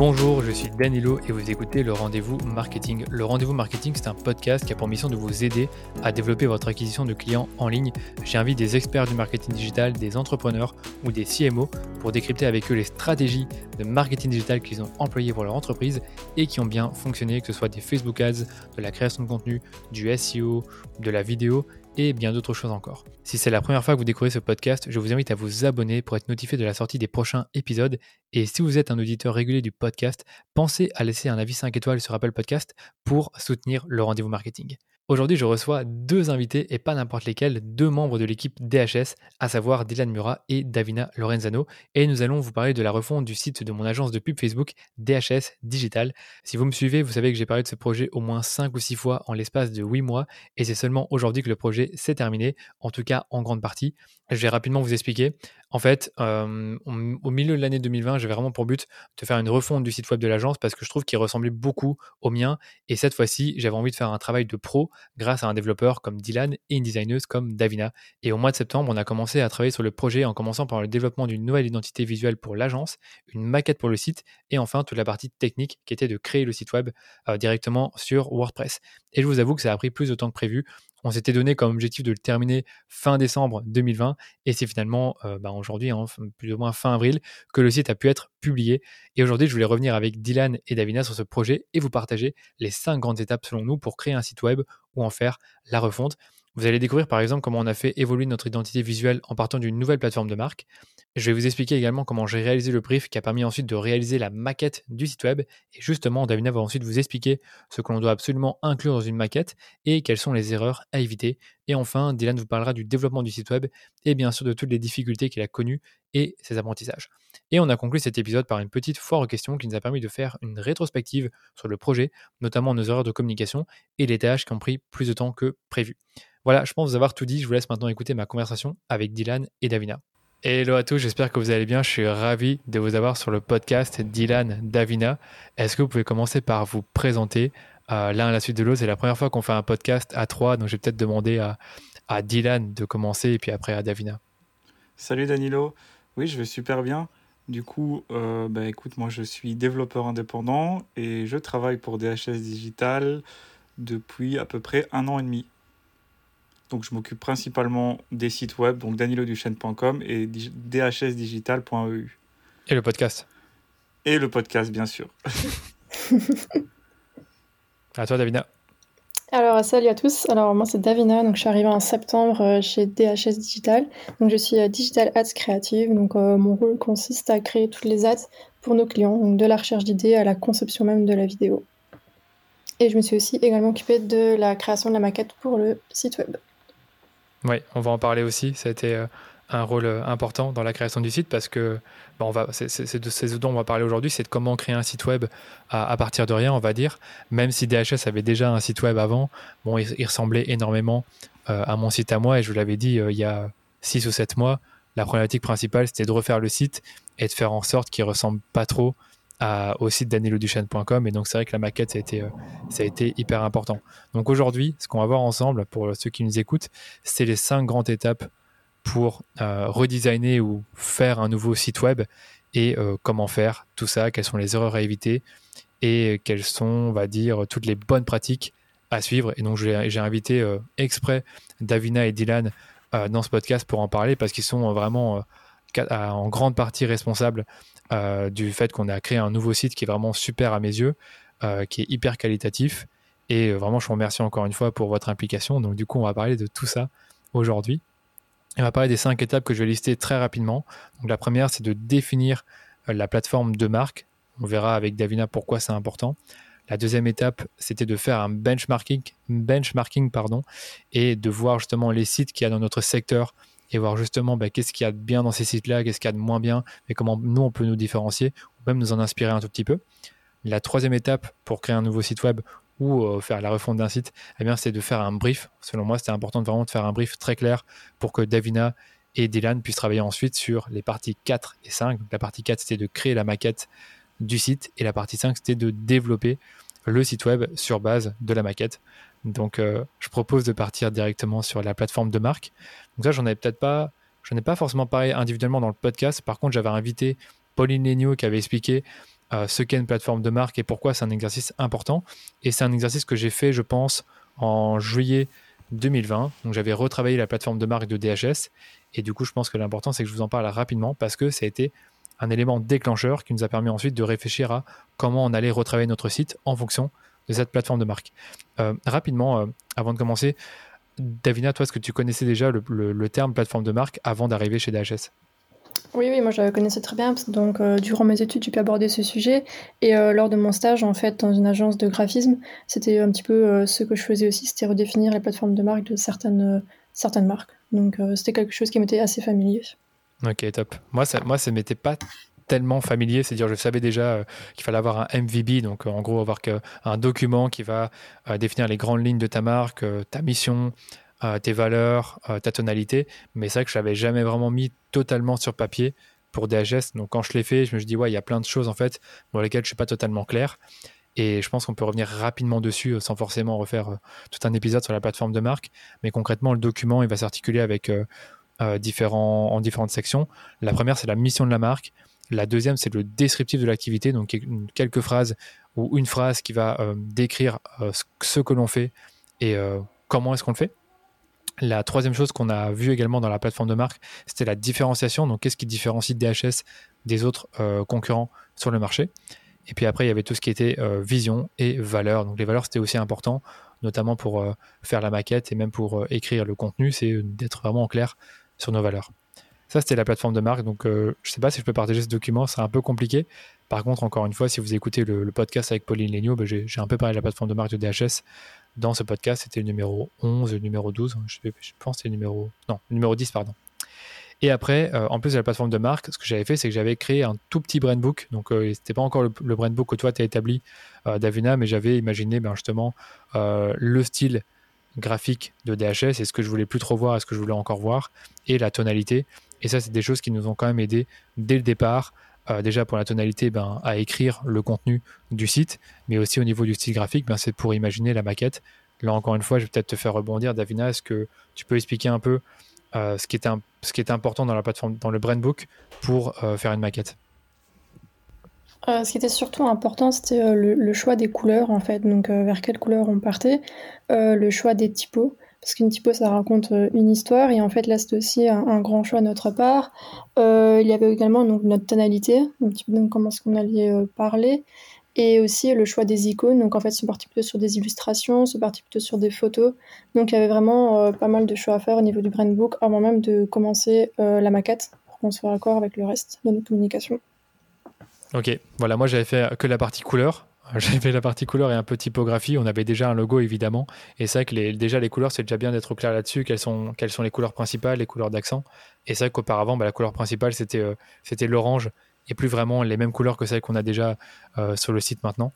Bonjour, je suis Danilo et vous écoutez le Rendez-vous Marketing. Le Rendez-vous Marketing, c'est un podcast qui a pour mission de vous aider à développer votre acquisition de clients en ligne. J'invite des experts du marketing digital, des entrepreneurs ou des CMO pour décrypter avec eux les stratégies de marketing digital qu'ils ont employées pour leur entreprise et qui ont bien fonctionné, que ce soit des Facebook Ads, de la création de contenu, du SEO, de la vidéo et bien d'autres choses encore. Si c'est la première fois que vous découvrez ce podcast, je vous invite à vous abonner pour être notifié de la sortie des prochains épisodes. Et si vous êtes un auditeur régulier du podcast, pensez à laisser un avis 5 étoiles sur Apple Podcast pour soutenir le rendez-vous marketing. Aujourd'hui, je reçois deux invités et pas n'importe lesquels, deux membres de l'équipe DHS, à savoir Dylan Murat et Davina Lorenzano. Et nous allons vous parler de la refonte du site de mon agence de pub Facebook DHS Digital. Si vous me suivez, vous savez que j'ai parlé de ce projet au moins 5 ou 6 fois en l'espace de 8 mois et c'est seulement aujourd'hui que le projet s'est terminé, en tout cas en grande partie. Je vais rapidement vous expliquer. En fait, euh, au milieu de l'année 2020, j'avais vraiment pour but de faire une refonte du site web de l'agence parce que je trouve qu'il ressemblait beaucoup au mien. Et cette fois-ci, j'avais envie de faire un travail de pro grâce à un développeur comme Dylan et une designeuse comme Davina. Et au mois de septembre, on a commencé à travailler sur le projet en commençant par le développement d'une nouvelle identité visuelle pour l'agence, une maquette pour le site et enfin toute la partie technique qui était de créer le site web euh, directement sur WordPress. Et je vous avoue que ça a pris plus de temps que prévu. On s'était donné comme objectif de le terminer fin décembre 2020 et c'est finalement euh, bah, aujourd'hui, hein, plus ou moins fin avril, que le site a pu être publié. Et aujourd'hui, je voulais revenir avec Dylan et Davina sur ce projet et vous partager les cinq grandes étapes selon nous pour créer un site web ou en faire la refonte. Vous allez découvrir par exemple comment on a fait évoluer notre identité visuelle en partant d'une nouvelle plateforme de marque. Je vais vous expliquer également comment j'ai réalisé le brief qui a permis ensuite de réaliser la maquette du site web. Et justement, Davina va ensuite vous expliquer ce que l'on doit absolument inclure dans une maquette et quelles sont les erreurs à éviter. Et enfin, Dylan vous parlera du développement du site web et bien sûr de toutes les difficultés qu'il a connues et ses apprentissages. Et on a conclu cet épisode par une petite foire aux questions qui nous a permis de faire une rétrospective sur le projet, notamment nos erreurs de communication et les tâches qui ont pris plus de temps que prévu. Voilà, je pense vous avoir tout dit. Je vous laisse maintenant écouter ma conversation avec Dylan et Davina. Hello à tous, j'espère que vous allez bien. Je suis ravi de vous avoir sur le podcast Dylan Davina. Est-ce que vous pouvez commencer par vous présenter euh, l'un à la suite de l'autre? C'est la première fois qu'on fait un podcast à trois, donc je vais peut-être demander à, Dylan de commencer et puis après à Davina. Salut Danilo, oui je vais super bien. Du coup, euh, bah, écoute, moi je suis développeur indépendant et je travaille pour DHS Digital depuis à peu près un an et demi. Donc je m'occupe principalement des sites web, donc daniloduchesne.com et dhsdigital.eu. Et le podcast? Et le podcast, bien sûr. à toi, Davina. Alors, salut à tous. Alors, moi, c'est Davina. Donc, je suis arrivée en septembre euh, chez DHS Digital. Donc, je suis euh, Digital Ads Creative. Donc, euh, mon rôle consiste à créer toutes les ads pour nos clients, donc de la recherche d'idées à la conception même de la vidéo. Et je me suis aussi également occupée de la création de la maquette pour le site web. Oui, on va en parler aussi. Ça a été euh, un rôle euh, important dans la création du site parce que va, c'est, de ces dont on va parler aujourd'hui, c'est de comment créer un site web à, partir de rien, on va dire. Même si DHS avait déjà un site web avant, bon, il, ressemblait énormément euh, à mon site à moi et je vous l'avais dit il y a 6 ou 7 mois. La problématique principale, c'était de refaire le site et de faire en sorte qu'il ressemble pas trop au site daniloduchesne.com. Et donc, c'est vrai que la maquette, ça a, été, euh, ça a été hyper important. Donc, aujourd'hui, ce qu'on va voir ensemble, pour ceux qui nous écoutent, c'est les cinq grandes étapes pour euh, redesigner ou faire un nouveau site web et euh, comment faire tout ça, quelles sont les erreurs à éviter et quelles sont, on va dire, toutes les bonnes pratiques à suivre. Et donc, j'ai invité exprès Davina et Dylan dans ce podcast pour en parler parce qu'ils sont vraiment en grande partie responsables euh, du fait qu'on a créé un nouveau site qui est vraiment super à mes yeux, euh, qui est hyper qualitatif. Et euh, vraiment, je vous remercie encore une fois pour votre implication. Donc, du coup, on va parler de tout ça aujourd'hui. On va parler des cinq étapes que je vais lister très rapidement. Donc, la première, c'est de définir la plateforme de marque. On verra avec Davina pourquoi c'est important. La deuxième étape, c'était de faire un benchmarking, benchmarking pardon, et de voir justement les sites qu'il y a dans notre secteur et voir justement bah, qu'est-ce qu'il y a de bien dans ces sites-là, qu'est-ce qu'il y a de moins bien, et comment nous, on peut nous différencier, ou même nous en inspirer un tout petit peu. La troisième étape pour créer un nouveau site web ou euh, faire la refonte d'un site, eh c'est de faire un brief. Selon moi, c'était important de vraiment de faire un brief très clair pour que Davina et Dylan puissent travailler ensuite sur les parties 4 et 5. la partie 4, c'était de créer la maquette du site et la partie 5, c'était de développer le site web sur base de la maquette. Donc, euh, je propose de partir directement sur la plateforme de marque. Donc ça, j'en avais peut-être pas, ai pas forcément parlé individuellement dans le podcast. Par contre, j'avais invité Pauline Legnaud qui avait expliqué ce qu'est une plateforme de marque et pourquoi c'est un exercice important. Et c'est un exercice que j'ai fait, je pense, en juillet 2020. Donc j'avais retravaillé la plateforme de marque de DHS. Et du coup, je pense que l'important, c'est que je vous en parle rapidement parce que ça a été un élément déclencheur qui nous a permis ensuite de réfléchir à comment on allait retravailler notre site en fonction de cette plateforme de marque. Euh, rapidement, euh, avant de commencer, Davina, toi, est-ce que tu connaissais déjà le, terme plateforme de marque avant d'arriver chez DHS oui, oui, moi je connaissais très bien. Donc, euh, durant mes études, j'ai pu aborder ce sujet. Et lors de mon stage, en fait, dans une agence de graphisme, c'était un petit peu ce que je faisais aussi, c'était redéfinir les plateformes de marque de certaines, certaines marques. Donc, c'était quelque chose qui m'était assez familier. Ok, top. Moi, ça, moi, ça m'était pas tellement familier, c'est-à-dire je savais déjà euh, qu'il fallait avoir un MVB, donc euh, en gros avoir un document qui va euh, définir les grandes lignes de ta marque, ta mission, tes valeurs, ta tonalité, mais c'est vrai que je l'avais jamais vraiment mis totalement sur papier pour DHS. Donc quand je l'ai fait, je me suis dit ouais, il y a plein de choses en fait pour lesquelles je suis pas totalement clair. Et je pense qu'on peut revenir rapidement dessus sans forcément refaire tout un épisode sur la plateforme de marque. Mais concrètement, le document, il va s'articuler avec différents, en différentes sections. La première, c'est la mission de la marque. La deuxième, c'est le descriptif de l'activité, donc quelques phrases ou une phrase qui va euh, décrire euh, ce que l'on fait et euh, comment est-ce qu'on le fait. La troisième chose qu'on a vu également dans la plateforme de marque, c'était la différenciation. Donc, qu'est-ce qui différencie DHS des autres concurrents sur le marché Et puis après, il y avait tout ce qui était vision et valeur. Donc, les valeurs, c'était aussi important, notamment pour faire la maquette et même pour écrire le contenu, c'est d'être vraiment clair sur nos valeurs. Ça, c'était la plateforme de marque. Donc, euh, je ne sais pas si je peux partager ce document. C'est un peu compliqué. Par contre, encore une fois, si vous écoutez le, podcast avec Pauline Legno, ben, j'ai un peu parlé de la plateforme de marque de DHS. Dans ce podcast, c'était le numéro 11, le numéro 12. Je, pense que c'est le numéro... Non, numéro 10, pardon. Et après, euh, en plus de la plateforme de marque, ce que j'avais fait, c'est que j'avais créé un tout petit brand book. Donc, euh, ce n'était pas encore le, le, brand book que toi, tu as établi, Davina, mais j'avais imaginé ben, justement le style graphique de DHS et ce que je voulais plus trop voir et ce que je voulais encore voir et la tonalité et ça, c'est des choses qui nous ont quand même aidé dès le départ. Euh, déjà pour la tonalité, ben, à écrire le contenu du site, mais aussi au niveau du style graphique, ben, c'est pour imaginer la maquette. Là, encore une fois, je vais peut-être te faire rebondir, Davina. Est-ce que tu peux expliquer un peu euh, ce, qui était ce qui important dans la plateforme, dans le brand book pour euh, faire une maquette? Ce qui était surtout important, c'était le, choix des couleurs, en fait. Donc, vers quelle couleur on partait, le choix des typos parce qu'une typo ça raconte euh, une histoire et en fait là c'est aussi un, grand choix de notre part. Euh, il y avait également donc notre tonalité, un petit peu comment est-ce qu'on allait euh, parler et aussi le choix des icônes. Donc en fait c'est parti plutôt sur des illustrations, c'est parti plutôt sur des photos. Donc il y avait vraiment pas mal de choix à faire au niveau du brand book avant même de commencer la maquette pour qu'on soit d'accord avec le reste de notre communication. Ok, voilà, moi j'avais fait que la partie couleur, j'avais la partie couleur et un peu typographie. On avait déjà un logo évidemment. Et c'est vrai que déjà les couleurs, c'est déjà bien d'être clair là-dessus. Quelles sont, les couleurs principales, les couleurs d'accent. Et c'est vrai qu'auparavant, bah, la couleur principale, c'était euh, c'était l'orange et plus vraiment les mêmes couleurs que celles qu'on a déjà euh, sur le site maintenant.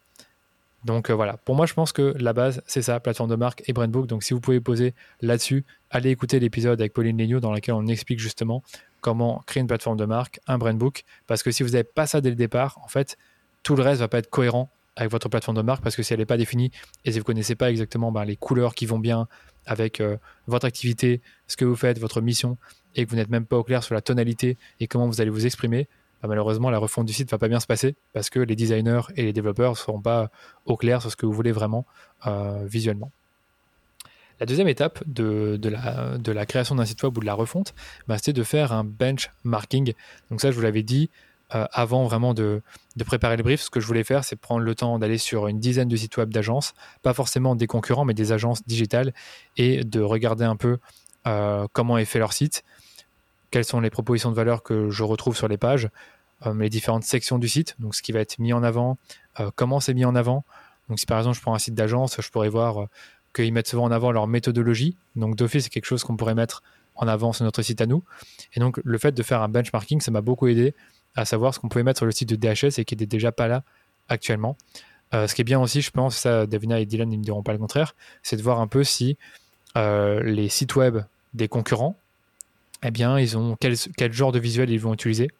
Donc euh, voilà, pour moi, je pense que la base, c'est ça, plateforme de marque et brandbook. Donc si vous pouvez poser là-dessus, allez écouter l'épisode avec Pauline Legno dans lequel on explique justement comment créer une plateforme de marque, un brandbook. Parce que si vous n'avez pas ça dès le départ, en fait, tout le reste va pas être cohérent avec votre plateforme de marque parce que si elle n'est pas définie et si vous ne connaissez pas exactement ben, les couleurs qui vont bien avec euh, votre activité, ce que vous faites, votre mission, et que vous n'êtes même pas au clair sur la tonalité et comment vous allez vous exprimer, ben, malheureusement la refonte du site va pas bien se passer parce que les designers et les développeurs ne seront pas au clair sur ce que vous voulez vraiment euh, visuellement. La deuxième étape de, la, de la création d'un site web ou de la refonte, ben, c'était de faire un benchmarking. Donc ça, je vous l'avais dit, euh, avant vraiment de, préparer le brief, ce que je voulais faire, c'est prendre le temps d'aller sur une dizaine de sites web d'agences, pas forcément des concurrents, mais des agences digitales, et de regarder un peu euh, comment est fait leur site, quelles sont les propositions de valeur que je retrouve sur les pages, euh, les différentes sections du site, donc ce qui va être mis en avant, comment c'est mis en avant. Donc si par exemple je prends un site d'agence, je pourrais voir qu'ils mettent souvent en avant leur méthodologie. Donc d'office, c'est quelque chose qu'on pourrait mettre en avant sur notre site à nous. Et donc le fait de faire un benchmarking, ça m'a beaucoup aidé à savoir ce qu'on pouvait mettre sur le site de DHS et qui n'était déjà pas là actuellement. Euh, ce qui est bien aussi, je pense, ça, Davina et Dylan ne me diront pas le contraire, c'est de voir un peu si euh, les sites web des concurrents, eh bien, ils ont quel, quel, genre de visuel ils vont utiliser.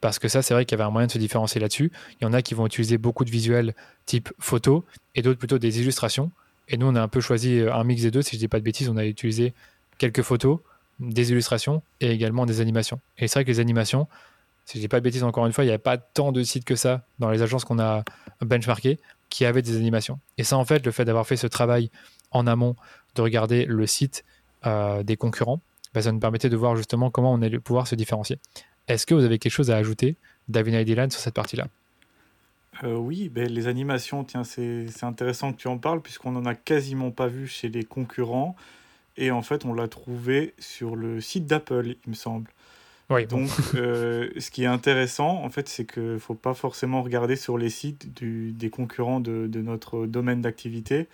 Parce que ça, c'est vrai qu'il y avait un moyen de se différencier là-dessus. Il y en a qui vont utiliser beaucoup de visuels type photo et d'autres plutôt des illustrations. Et nous, on a un peu choisi un mix des deux. Si je ne dis pas de bêtises, on a utilisé quelques photos, des illustrations et également des animations. Et c'est vrai que les animations, si je dis pas de bêtises encore une fois, il n'y avait pas tant de sites que ça dans les agences qu'on a benchmarkées qui avaient des animations. Et ça, en fait, le fait d'avoir fait ce travail en amont, de regarder le site euh, des concurrents, bah, ça nous permettait de voir justement comment on allait pouvoir se différencier. Est-ce que vous avez quelque chose à ajouter, Davina et Dylan, sur cette partie-là? Euh, oui, ben, les animations, tiens, c'est intéressant que tu en parles, puisqu'on n'en a quasiment pas vu chez les concurrents. Et en fait, on l'a trouvé sur le site d'Apple, il me semble. Oui, Donc, euh, ce qui est intéressant, en fait, c'est qu'il ne faut pas forcément regarder sur les sites du, des concurrents de, de notre domaine d'activité,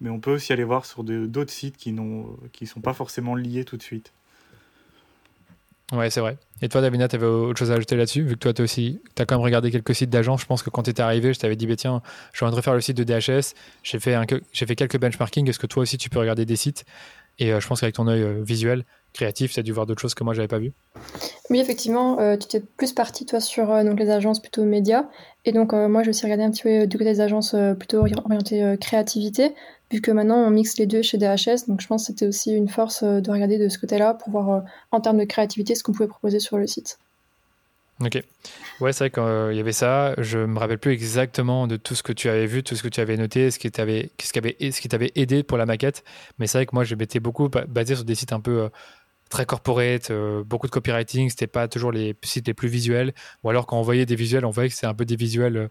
mais on peut aussi aller voir sur d'autres sites qui ne sont pas forcément liés tout de suite. Ouais, c'est vrai. Et toi, Davina, tu avais autre chose à ajouter là-dessus Vu que toi, tu aussi, as quand même regardé quelques sites d'agents. Je pense que quand tu étais arrivé, je t'avais dit, bah, tiens, je de refaire le site de DHS. J'ai fait, fait quelques benchmarking. Est-ce que toi aussi, tu peux regarder des sites Et euh, je pense qu'avec ton œil euh, visuel, créatif, tu as dû voir d'autres choses que moi, j'avais pas vu. Oui, effectivement, euh, tu étais plus parti, toi, sur donc, les agences plutôt médias. Et donc, moi, j'ai aussi regardé un petit peu du côté des agences plutôt orientées créativité vu que maintenant on mixe les deux chez DHS, donc je pense que c'était aussi une force de regarder de ce côté-là pour voir en termes de créativité ce qu'on pouvait proposer sur le site. Ok. Ouais, c'est vrai qu'il euh, y avait ça. Je me rappelle plus exactement de tout ce que tu avais vu, tout ce que tu avais noté, ce qui t'avait, ce qui t'avait aidé pour la maquette. Mais c'est vrai que moi, je m'étais beaucoup basé sur des sites un peu très corporate, beaucoup de copywriting. C'était pas toujours les sites les plus visuels. Ou alors quand on voyait des visuels, on voyait que c'était un peu des visuels.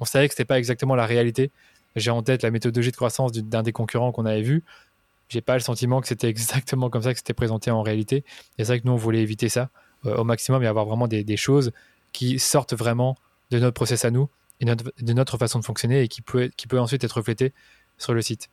on savait que c'était pas exactement la réalité. J'ai en tête la méthodologie de croissance d'un des concurrents qu'on avait vu. J'ai pas le sentiment que c'était exactement comme ça que c'était présenté en réalité. Et c'est vrai que nous, on voulait éviter ça euh, au maximum et avoir vraiment des, choses qui sortent vraiment de notre process à nous et de notre façon de fonctionner et qui peut, qui peut ensuite être reflété sur le site.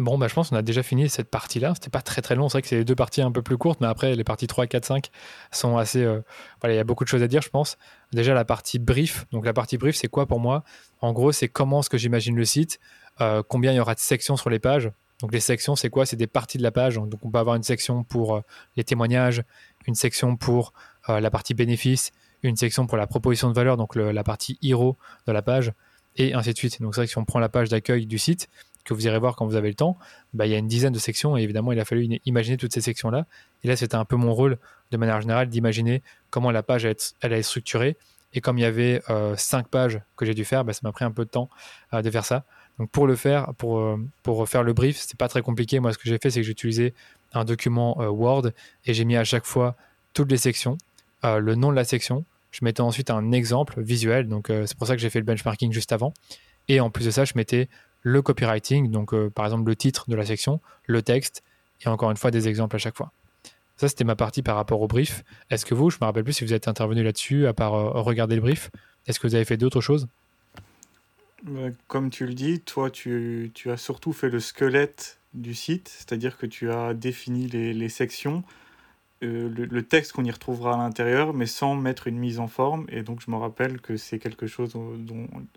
Bon, bah, je pense qu'on a déjà fini cette partie-là. C'était pas très très long. C'est vrai que c'est les deux parties un peu plus courtes, mais après, les parties 3, 4, 5 sont assez. Euh, voilà, il y a beaucoup de choses à dire, je pense. Déjà, la partie brief. Donc, la partie brief, c'est quoi pour moi? En gros, c'est comment est-ce que j'imagine le site, euh, combien il y aura de sections sur les pages? Donc, les sections, c'est quoi? C'est des parties de la page. Donc, on peut avoir une section pour euh, les témoignages, une section pour la partie bénéfice, une section pour la proposition de valeur, donc la partie hero de la page, et ainsi de suite. Donc, c'est vrai que si on prend la page d'accueil du site, que vous irez voir quand vous avez le temps, bah, il y a une dizaine de sections et évidemment il a fallu imaginer toutes ces sections-là. Et là c'était un peu mon rôle de manière générale d'imaginer comment la page elle, est structurée. Et comme il y avait euh, cinq pages que j'ai dû faire, bah, ça m'a pris un peu de temps euh, de faire ça. Donc pour le faire, pour, euh, pour faire le brief, c'est pas très compliqué. Moi ce que j'ai fait c'est que j'ai utilisé un document Word et j'ai mis à chaque fois toutes les sections, le nom de la section. Je mettais ensuite un exemple visuel, donc c'est pour ça que j'ai fait le benchmarking juste avant. Et en plus de ça, je mettais le copywriting, donc euh, par exemple le titre de la section, le texte, et encore une fois des exemples à chaque fois. Ça, c'était ma partie par rapport au brief. Est-ce que vous, je me rappelle plus si vous êtes intervenu là-dessus, à part euh, regarder le brief, est-ce que vous avez fait d'autres choses? euh, Comme tu le dis, toi, tu, as surtout fait le squelette du site, c'est-à-dire que tu as défini les, sections, le, texte qu'on y retrouvera à l'intérieur, mais sans mettre une mise en forme. Et donc, je me rappelle que c'est quelque chose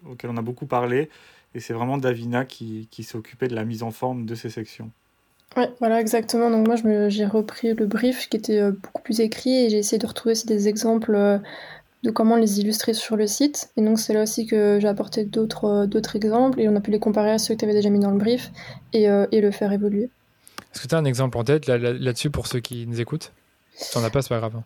auquel on a beaucoup parlé et c'est vraiment Davina qui, qui occupée de la mise en forme de ces sections. Oui, voilà, exactement. Donc moi, j'ai repris le brief qui était euh, beaucoup plus écrit et j'ai essayé de retrouver des exemples euh, de comment les illustrer sur le site. Et donc c'est là aussi que j'ai apporté d'autres euh, d'autres exemples et on a pu les comparer à ceux que tu avais déjà mis dans le brief et, et le faire évoluer. Est-ce que tu as un exemple en tête là-dessus pour ceux qui nous écoutent? Si tu n'en as pas, c'est pas grave. Hein.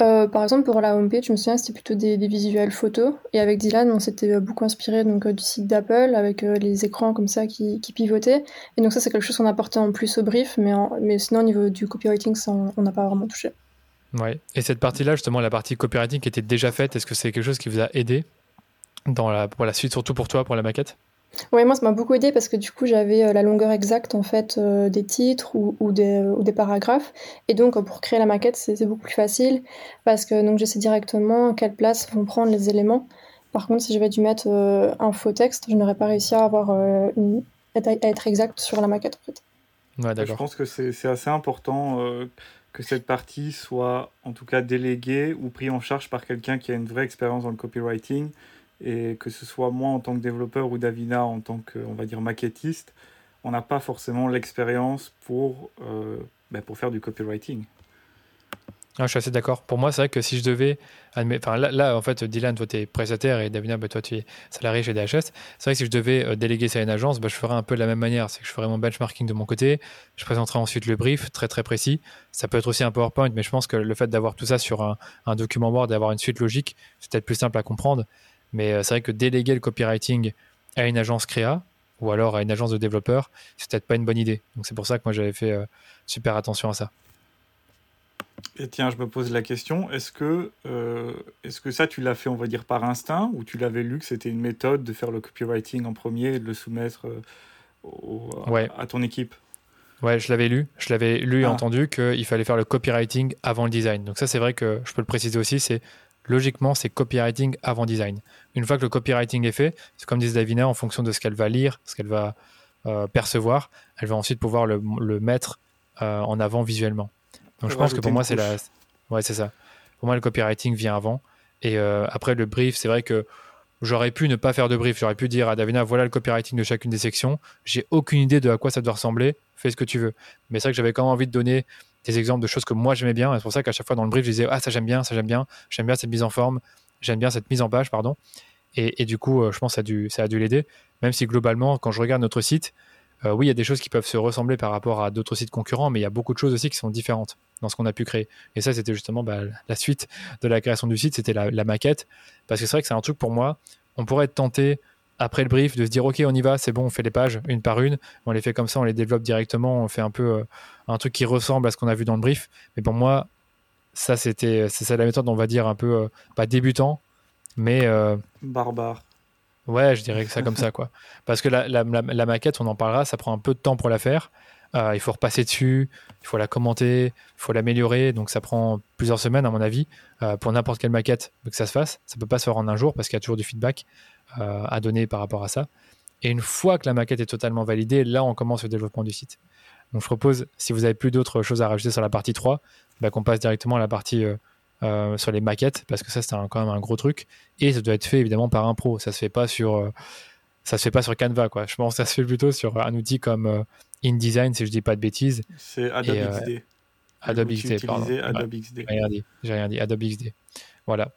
Euh, par exemple, pour la homepage, je me souviens, c'était plutôt des, visuels photos. Et avec Dylan, on s'était euh, beaucoup inspiré donc, euh, du site d'Apple, avec les écrans comme ça qui, pivotaient. Et donc ça, c'est quelque chose qu'on apportait en plus au brief, mais, mais sinon, au niveau du copywriting, ça, on n'a pas vraiment touché. Ouais. Et cette partie-là, justement, la partie copywriting qui était déjà faite, est-ce que c'est quelque chose qui vous a aidé dans la, pour la suite, surtout pour toi, pour la maquette? Oui, moi, ça m'a beaucoup aidé parce que du coup, j'avais euh, la longueur exacte en fait euh, des titres ou, ou, des, ou, des, paragraphes. Et donc, pour créer la maquette, c'est beaucoup plus facile parce que donc je sais directement à quelle place vont prendre les éléments. Par contre, si j'avais dû mettre euh, un faux texte, je n'aurais pas réussi à avoir une, à être exact sur la maquette en fait. Ouais, je pense que c'est assez important que cette partie soit en tout cas déléguée ou prise en charge par quelqu'un qui a une vraie expérience dans le copywriting et que ce soit moi en tant que développeur ou Davina en tant que, on va dire, maquettiste, on n'a pas forcément l'expérience pour, euh, ben, pour faire du copywriting. Ah, je suis assez d'accord. Pour moi, c'est vrai que si je devais. Enfin, là, en fait, Dylan, toi, tu es prestataire et Davina, bah, toi, tu es salarié chez DHS. C'est vrai que si je devais euh, déléguer ça à une agence, bah, je ferais un peu de la même manière. C'est que je ferais mon benchmarking de mon côté. Je présenterai ensuite le brief très, très précis. Ça peut être aussi un PowerPoint, mais je pense que le fait d'avoir tout ça sur un, un document Word, d'avoir une suite logique, c'est peut-être plus simple à comprendre. Mais euh, c'est vrai que déléguer le copywriting à une agence créa ou alors à une agence de développeurs, c'est peut-être pas une bonne idée. Donc c'est pour ça que moi, j'avais fait euh, super attention à ça. Et tiens, je me pose la question, est-ce que, euh, est-ce que ça, tu l'as fait, on va dire, par instinct, ou tu l'avais lu que c'était une méthode de faire le copywriting en premier et de le soumettre euh, à, ton équipe? Ouais, je l'avais lu. Je l'avais lu et ah. entendu qu'il fallait faire le copywriting avant le design. Donc ça, c'est vrai que je peux le préciser aussi, c'est logiquement, c'est copywriting avant design. Une fois que le copywriting est fait, c'est comme disait Davina, en fonction de ce qu'elle va lire, ce qu'elle va euh, percevoir, elle va ensuite pouvoir le, le mettre en avant visuellement. Donc je pense que pour moi, c'est la. Ouais, c'est ça. Pour moi, le copywriting vient avant. Et euh, après, le brief, c'est vrai que j'aurais pu ne pas faire de brief. J'aurais pu dire à Davina, voilà le copywriting de chacune des sections. J'ai aucune idée de à quoi ça doit ressembler. Fais ce que tu veux. Mais c'est vrai que j'avais quand même envie de donner des exemples de choses que moi j'aimais bien. C'est pour ça qu'à chaque fois dans le brief, je disais, ah, ça j'aime bien, ça j'aime bien, j'aime bien cette mise en forme, j'aime bien cette mise en page, pardon. Et, et du coup, euh, je pense que ça a dû, ça a dû l'aider. Même si globalement, quand je regarde notre site, euh, oui, il y a des choses qui peuvent se ressembler par rapport à d'autres sites concurrents, mais il y a beaucoup de choses aussi qui sont différentes dans ce qu'on a pu créer. Et ça, c'était justement bah, la suite de la création du site, c'était la, maquette. Parce que c'est vrai que c'est un truc pour moi, on pourrait être tenté après le brief de se dire ok on y va c'est bon on fait les pages une par une on les fait comme ça on les développe directement on fait un peu euh, un truc qui ressemble à ce qu'on a vu dans le brief mais pour moi ça c'était c'est la méthode on va dire un peu euh, pas débutant mais barbare Ouais, je dirais que ça comme ça, quoi. Parce que la, maquette, on en parlera, ça prend un peu de temps pour la faire. Euh, il faut repasser dessus, il faut la commenter, il faut l'améliorer. Donc ça prend plusieurs semaines, à mon avis, euh, pour n'importe quelle maquette que ça se fasse. Ça peut pas se faire en un jour parce qu'il y a toujours du feedback euh, à donner par rapport à ça. Et une fois que la maquette est totalement validée, là, on commence le développement du site. Donc je propose, si vous avez plus d'autres choses à rajouter sur la partie 3, bah, qu'on passe directement à la partie euh, sur les maquettes parce que ça c'est quand même un gros truc. Et ça doit être fait évidemment par un pro. Ça se fait pas sur euh, ça se fait pas sur Canva quoi. Je pense que ça se fait plutôt sur un outil comme euh, InDesign si je dis pas de bêtises. C'est Adobe XD Adobe XD pardon. Adobe XD. j'ai rien dit. J'ai rien dit. Adobe XD voilà.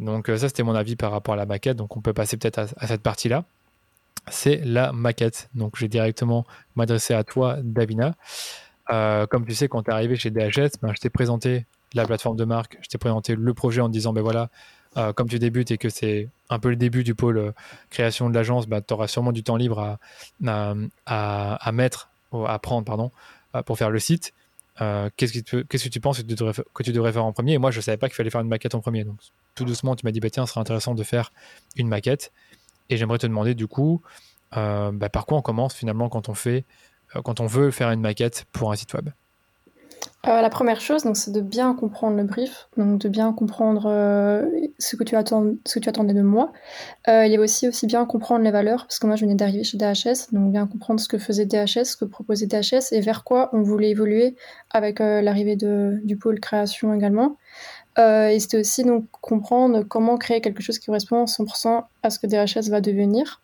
Donc ça c'était mon avis par rapport à la maquette. Donc on peut passer peut-être à, cette partie là c'est la maquette. Donc je vais directement m'adresser à toi Davina. Comme tu sais quand tu es arrivé chez DHS ben, je t'ai présenté la plateforme de marque, je t'ai présenté le projet en disant, ben voilà, euh, comme tu débutes et que c'est un peu le début du pôle euh, création de l'agence, bah, tu auras sûrement du temps libre à, à, à, mettre, à prendre pardon, euh, pour faire le site. qu'est-ce, que tu, penses que tu, devrais, faire en premier? Et moi, je ne savais pas qu'il fallait faire une maquette en premier. Donc, tout doucement, tu m'as dit, bah, tiens, ce serait intéressant de faire une maquette. Et j'aimerais te demander, du coup, bah, par quoi on commence finalement quand on, fait, quand on veut faire une maquette pour un site web? Euh, la première chose, donc, c'est de bien comprendre le brief, donc de bien comprendre euh, ce, que tu attendais de moi. Euh, il y a aussi, aussi bien comprendre les valeurs, parce que moi je venais d'arriver chez DHS, donc bien comprendre ce que faisait DHS, ce que proposait DHS et vers quoi on voulait évoluer avec l'arrivée du pôle création également. et c'était aussi donc comprendre comment créer quelque chose qui correspond 100% à ce que DHS va devenir.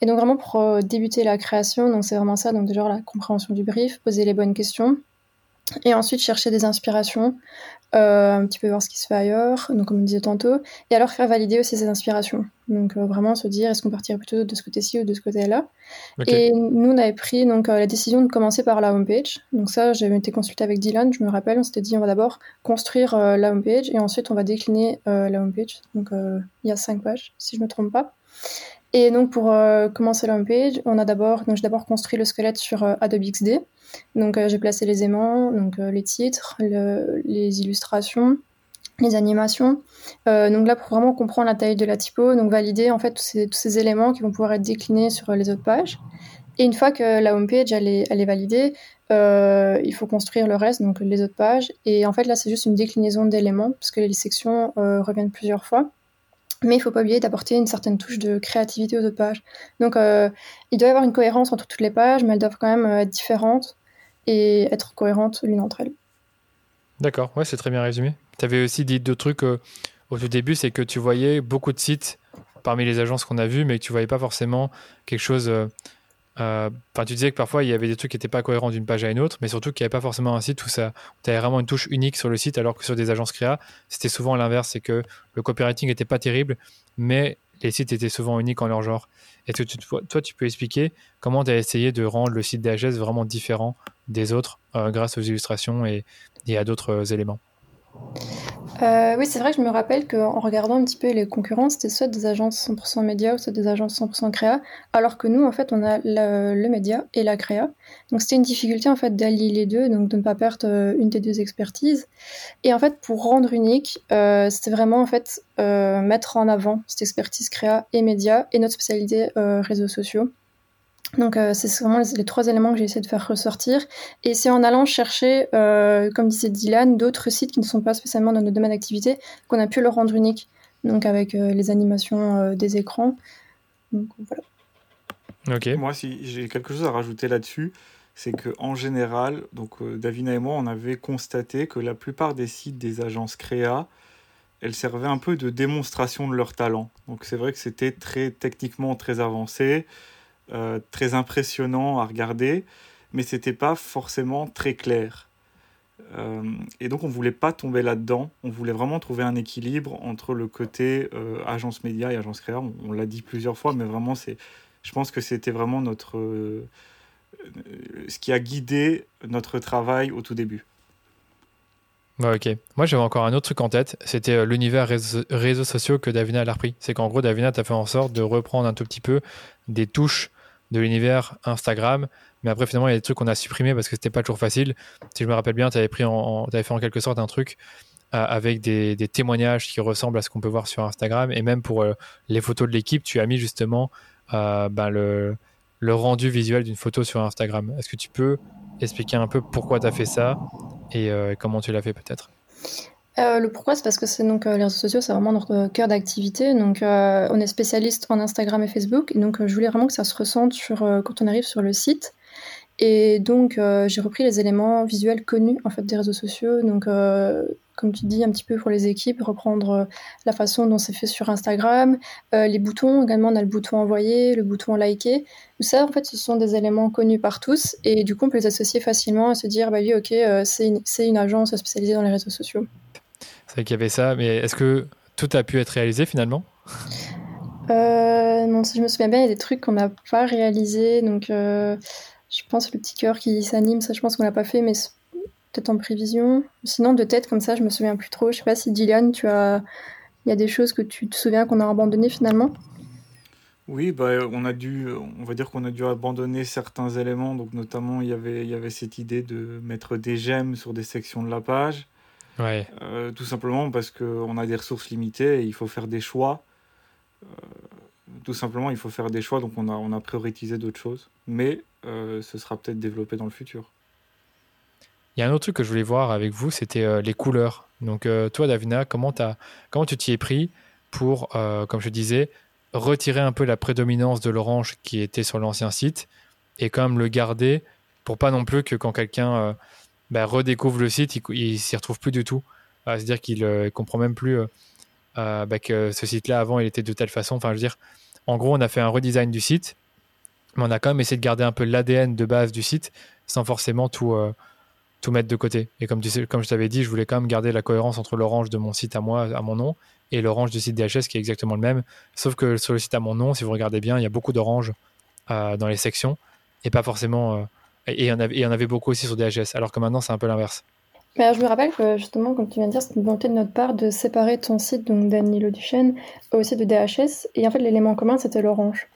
Et donc vraiment pour débuter la création, donc c'est vraiment ça, donc déjà la compréhension du brief, poser les bonnes questions, et ensuite chercher des inspirations, euh, un petit peu voir ce qui se fait ailleurs, donc comme on disait tantôt, et alors faire valider aussi ces inspirations. Donc euh, vraiment se dire est-ce qu'on partirait plutôt de ce côté-ci ou de ce côté-là? Et nous on avait pris donc euh, la décision de commencer par la homepage. Donc ça j'avais été consulté avec Dylan, je me rappelle, on s'était dit on va d'abord construire la homepage et ensuite on va décliner la homepage. Donc il y a cinq pages si je me trompe pas. Et donc pour commencer la homepage, on a d'abord donc j'ai d'abord construit le squelette sur Adobe XD. Donc euh, j'ai placé les aimants, donc euh, les titres, les illustrations, les animations. Euh, donc là, pour vraiment comprendre la taille de la typo, donc valider en fait tous ces, éléments qui vont pouvoir être déclinés sur les autres pages. Et une fois que la homepage elle est, elle est validée, il faut construire le reste, donc les autres pages. Et en fait là, c'est juste une déclinaison d'éléments parce que les sections reviennent plusieurs fois. Mais il faut pas oublier d'apporter une certaine touche de créativité aux autres pages. Donc il doit y avoir une cohérence entre toutes les pages, mais elles doivent quand même être différentes et être cohérentes l'une entre elles. D'accord, ouais, c'est très bien résumé. Tu avais aussi dit deux trucs euh, au tout début, c'est que tu voyais beaucoup de sites parmi les agences qu'on a vues, mais que tu voyais pas forcément quelque chose, euh, Enfin, tu disais que parfois il y avait des trucs qui n'étaient pas cohérents d'une page à une autre, mais surtout qu'il n'y avait pas forcément un site où ça, tu avais vraiment une touche unique sur le site, alors que sur des agences créa, c'était souvent l'inverse, c'est que le copywriting n'était pas terrible, mais les sites étaient souvent uniques en leur genre. Est-ce que toi, tu peux expliquer comment tu as essayé de rendre le site d'AGS vraiment différent des autres grâce aux illustrations et à d'autres éléments? Euh, oui, c'est vrai que je me rappelle qu'en regardant un petit peu les concurrents, c'était soit des agences 100% média ou soit des agences 100% créa, alors que nous, en fait, on a le, média et la créa. Donc c'était une difficulté en fait d'allier les deux, donc de ne pas perdre euh, une des deux expertises. Et en fait, pour rendre unique, euh, c'était vraiment en fait mettre en avant cette expertise créa et média et notre spécialité réseaux sociaux. Donc euh, c'est vraiment les, trois éléments que j'ai essayé de faire ressortir. Et c'est en allant chercher, euh, comme disait Dylan, d'autres sites qui ne sont pas spécialement dans notre domaine d'activité, qu'on a pu le rendre unique. Donc avec euh, les animations des écrans. Donc voilà. Ok. Moi, si j'ai quelque chose à rajouter là-dessus, c'est que en général, donc Davina et moi, on avait constaté que la plupart des sites des agences créa, elles servaient un peu de démonstration de leur talent. Donc c'est vrai que c'était très techniquement très avancé. Euh, très impressionnant à regarder, mais c'était pas forcément très clair. Euh, et donc on voulait pas tomber là-dedans, on voulait vraiment trouver un équilibre entre le côté euh, agence média et agence créa. On, l'a dit plusieurs fois, mais vraiment c'est, je pense que c'était vraiment notre, ce qui a guidé notre travail au tout début. ok. Moi, j'avais encore un autre truc en tête. C'était l'univers réseaux, sociaux que Davina a repris. C'est qu'en gros, Davina, tu as fait en sorte de reprendre un tout petit peu des touches de l'univers Instagram. Mais après, finalement, il y a des trucs qu'on a supprimés parce que c'était pas toujours facile. Si je me rappelle bien, tu avais, fait en quelque sorte un truc euh, avec des, témoignages qui ressemblent à ce qu'on peut voir sur Instagram. Et même pour euh, les photos de l'équipe, tu as mis justement euh, ben, le, le, rendu visuel d'une photo sur Instagram. Est-ce que tu peux expliquer un peu pourquoi tu as fait ça et comment tu l'as fait peut-être? Euh, le pourquoi, c'est parce que c'est donc euh, les réseaux sociaux, c'est vraiment notre cœur d'activité. Donc, euh, on est spécialiste en Instagram et Facebook, et donc je voulais vraiment que ça se ressente sur quand on arrive sur le site. Et donc, j'ai repris les éléments visuels connus en fait des réseaux sociaux. Donc, comme tu dis, un petit peu pour les équipes, reprendre la façon dont c'est fait sur Instagram, les boutons également. On a le bouton envoyer, le bouton liker. Tout ça, en fait, ce sont des éléments connus par tous, et du coup, on peut les associer facilement à se dire, bah oui, ok, c'est une agence spécialisée dans les réseaux sociaux. C'est vrai qu'il y avait ça, mais est-ce que tout a pu être réalisé finalement? Euh, Non, si je me souviens bien, il y a des trucs qu'on n'a pas réalisés. Donc, euh, je pense le petit cœur qui s'anime, ça, je pense qu'on l'a pas fait, mais peut-être en prévision. Sinon, de tête, comme ça, je me souviens plus trop. Je sais pas si Dylan, tu as. Il y a des choses que tu te souviens qu'on a abandonnées finalement? Oui, bah, on a dû, on va dire qu'on a dû abandonner certains éléments. Donc, notamment, il y avait, il y avait cette idée de mettre des j'aime sur des sections de la page. Euh, tout simplement parce qu'on a des ressources limitées et il faut faire des choix. Euh, tout simplement, il faut faire des choix, donc on a, on a prioritisé d'autres choses. Mais euh, ce sera peut-être développé dans le futur. Il y a un autre truc que je voulais voir avec vous, c'était les couleurs. Donc toi, Davina, comment, as, comment tu t'y es pris pour, comme je disais, retirer un peu la prédominance de l'orange qui était sur l'ancien site et quand même le garder pour pas non plus que quand quelqu'un bah, redécouvre le site, il, ne s'y retrouve plus du tout. Euh, c'est-à-dire qu'il ne euh, comprend même plus euh, bah, que ce site-là, avant, il était de telle façon. Enfin, je veux dire, en gros, on a fait un redesign du site, mais on a quand même essayé de garder un peu l'ADN de base du site sans forcément tout, tout mettre de côté. Et comme, je t'avais dit, je voulais quand même garder la cohérence entre l'orange de mon site à moi, à mon nom, et l'orange du site DHS qui est exactement le même. Sauf que sur le site à mon nom, si vous regardez bien, il y a beaucoup d'orange dans les sections et pas forcément et il y, en avait, beaucoup aussi sur DHS, alors que maintenant c'est un peu l'inverse. Mais je me rappelle que justement, comme tu viens de dire, c'est une volonté de notre part de séparer ton site, donc Danilo Duchesne, au site de DHS. Et en fait, l'élément commun, c'était l'orange.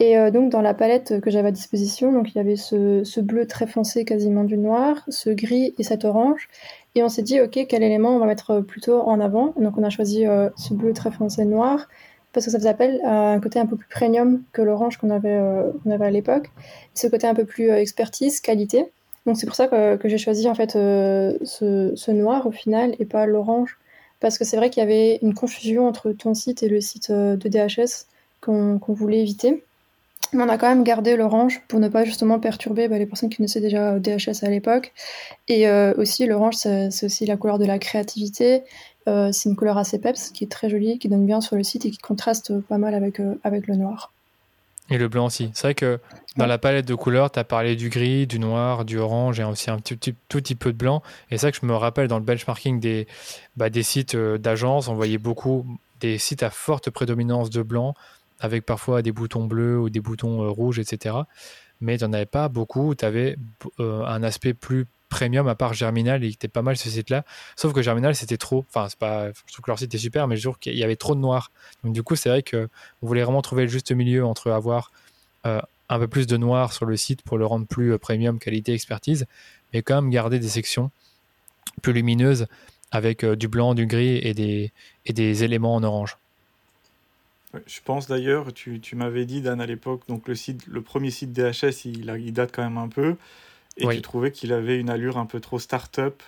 Et euh, donc, dans la palette que j'avais à disposition, donc il y avait ce, bleu très foncé, quasiment du noir, ce gris et cet orange. Et on s'est dit, OK, quel élément on va mettre plutôt en avant Donc, on a choisi euh, ce bleu très foncé noir parce que ça faisait appel à un côté un peu plus premium que l'orange qu'on avait, euh, avait à l'époque. Ce côté un peu plus euh, expertise, qualité. Donc c'est pour ça que, j'ai choisi en fait euh, ce, noir au final et pas l'orange. Parce que c'est vrai qu'il y avait une confusion entre ton site et le site de DHS qu'on voulait éviter. Mais on a quand même gardé l'orange pour ne pas justement perturber bah, les personnes qui connaissaient déjà DHS à l'époque. Et aussi, l'orange, c'est aussi la couleur de la créativité, euh, c'est une couleur assez peps qui est très jolie, qui donne bien sur le site et qui contraste pas mal avec, euh, avec le noir. Et le blanc aussi. C'est vrai que dans la palette de couleurs, tu as parlé du gris, du noir, du orange et aussi un petit, tout petit peu de blanc. Et c'est vrai que je me rappelle dans le benchmarking des, bah, des sites euh, d'agence, on voyait beaucoup des sites à forte prédominance de blanc, avec parfois des boutons bleus ou des boutons rouges, etc. Mais tu n'en avais pas beaucoup. Tu avais un aspect plus premium à part Germinal il était pas mal ce site là sauf que Germinal c'était trop. Enfin c'est pas je trouve que leur site est super mais je trouve qu'il y avait trop de noir. Donc du coup c'est vrai que on voulait vraiment trouver le juste milieu entre avoir euh, un peu plus de noir sur le site pour le rendre plus euh, premium qualité expertise mais quand même garder des sections plus lumineuses avec euh, du blanc du gris et des, et des éléments en orange. Je pense d'ailleurs, tu, tu m'avais dit, Dan, à l'époque, donc le, site, le premier site DHS, il date quand même un peu. Et tu trouvais qu'il avait une allure un peu trop start-up.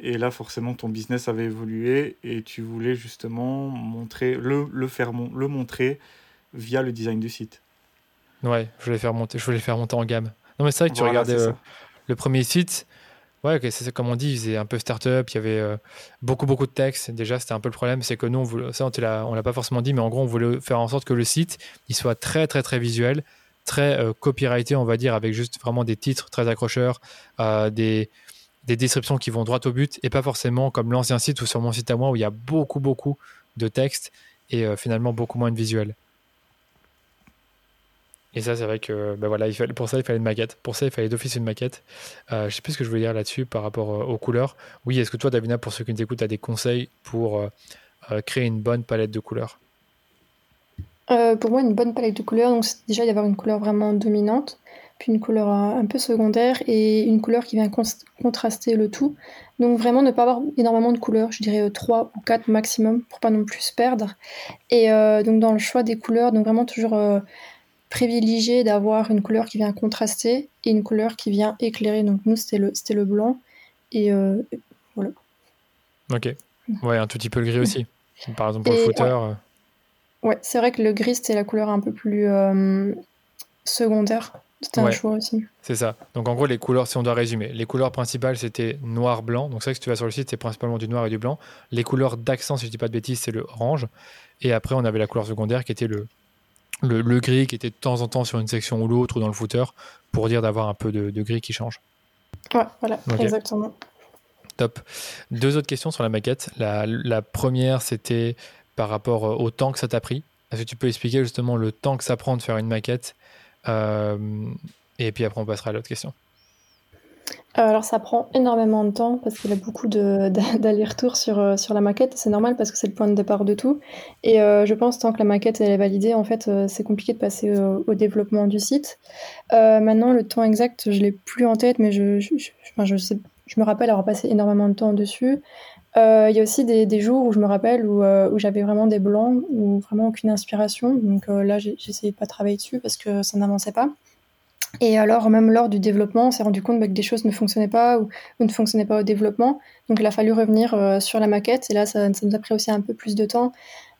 Et là, forcément, ton business avait évolué et tu voulais justement montrer, le, le faire le montrer via le design du site. Ouais, je voulais faire monter, je voulais faire monter en gamme. Non, mais c'est vrai que tu regardais euh, le premier site. Ouais, c'est comme on dit, il faisait un peu start-up, il y avait euh, beaucoup, beaucoup de texte. Déjà, c'était un peu le problème, c'est que nous, on voulait, ça, on ne l'a pas forcément dit, mais en gros, on voulait faire en sorte que le site, il soit très, très, très visuel, très euh, copyrighté, on va dire, avec juste vraiment des titres très accrocheurs, euh, des, des descriptions qui vont droit au but, et pas forcément comme l'ancien site ou sur mon site à moi où il y a beaucoup, beaucoup de texte et euh, finalement beaucoup moins de visuels. Et ça, c'est vrai que ben voilà, il fallait, pour ça, il fallait une maquette. Pour ça, il fallait d'office une maquette. je sais plus ce que je voulais dire là-dessus par rapport aux couleurs. Oui, est-ce que toi, Davina, pour ceux qui nous écoutent, as des conseils pour créer une bonne palette de couleurs? Euh, pour moi, une bonne palette de couleurs, donc c'est déjà d'avoir une couleur vraiment dominante, puis une couleur un peu secondaire et une couleur qui vient contraster le tout. Donc vraiment ne pas avoir énormément de couleurs, je dirais 3 euh, ou 4 maximum pour pas non plus se perdre. Et euh, donc dans le choix des couleurs, donc vraiment toujours privilégier d'avoir une couleur qui vient contraster et une couleur qui vient éclairer. Donc nous c'était le, c'était le blanc et voilà. Ok. Ouais, un tout petit peu le gris aussi. Par exemple pour le footer. Ouais, c'est vrai que le gris, c'était la couleur un peu plus euh, secondaire. C'était un choix aussi. C'est ça. Donc en gros, les couleurs, si on doit résumer, les couleurs principales, c'était noir-blanc. Donc c'est vrai que si tu vas sur le site, c'est principalement du noir et du blanc. Les couleurs d'accent, si je dis pas de bêtises, c'est le orange. Et après, on avait la couleur secondaire qui était le, le, gris, qui était de temps en temps sur une section ou l'autre ou dans le footer, pour dire d'avoir un peu de, gris qui change. Ouais, voilà, exactement. Top. Deux autres questions sur la maquette. La, la première, c'était par rapport euh, au temps que ça t'a pris? Est-ce que tu peux expliquer justement le temps que ça prend de faire une maquette euh, Et puis après, on passera à l'autre question? Euh, alors ça prend énormément de temps parce qu'il y a beaucoup d'allers-retours sur, sur la maquette. C'est normal parce que c'est le point de départ de tout. Et je pense tant que la maquette est validée, en fait, c'est compliqué de passer au, développement du site. maintenant, le temps exact, je l'ai plus en tête, mais je, je me rappelle avoir passé énormément de temps dessus. Euh, il y a aussi des, jours où je me rappelle euh, où, j'avais vraiment des blancs ou vraiment aucune inspiration. Donc euh, là, essayé de pas travailler dessus parce que ça n'avançait pas. Et alors, même lors du développement, on s'est rendu compte bah, que des choses ne fonctionnaient pas ou, ne fonctionnaient pas au développement. Donc il a fallu revenir sur la maquette et là, ça, nous a pris aussi un peu plus de temps.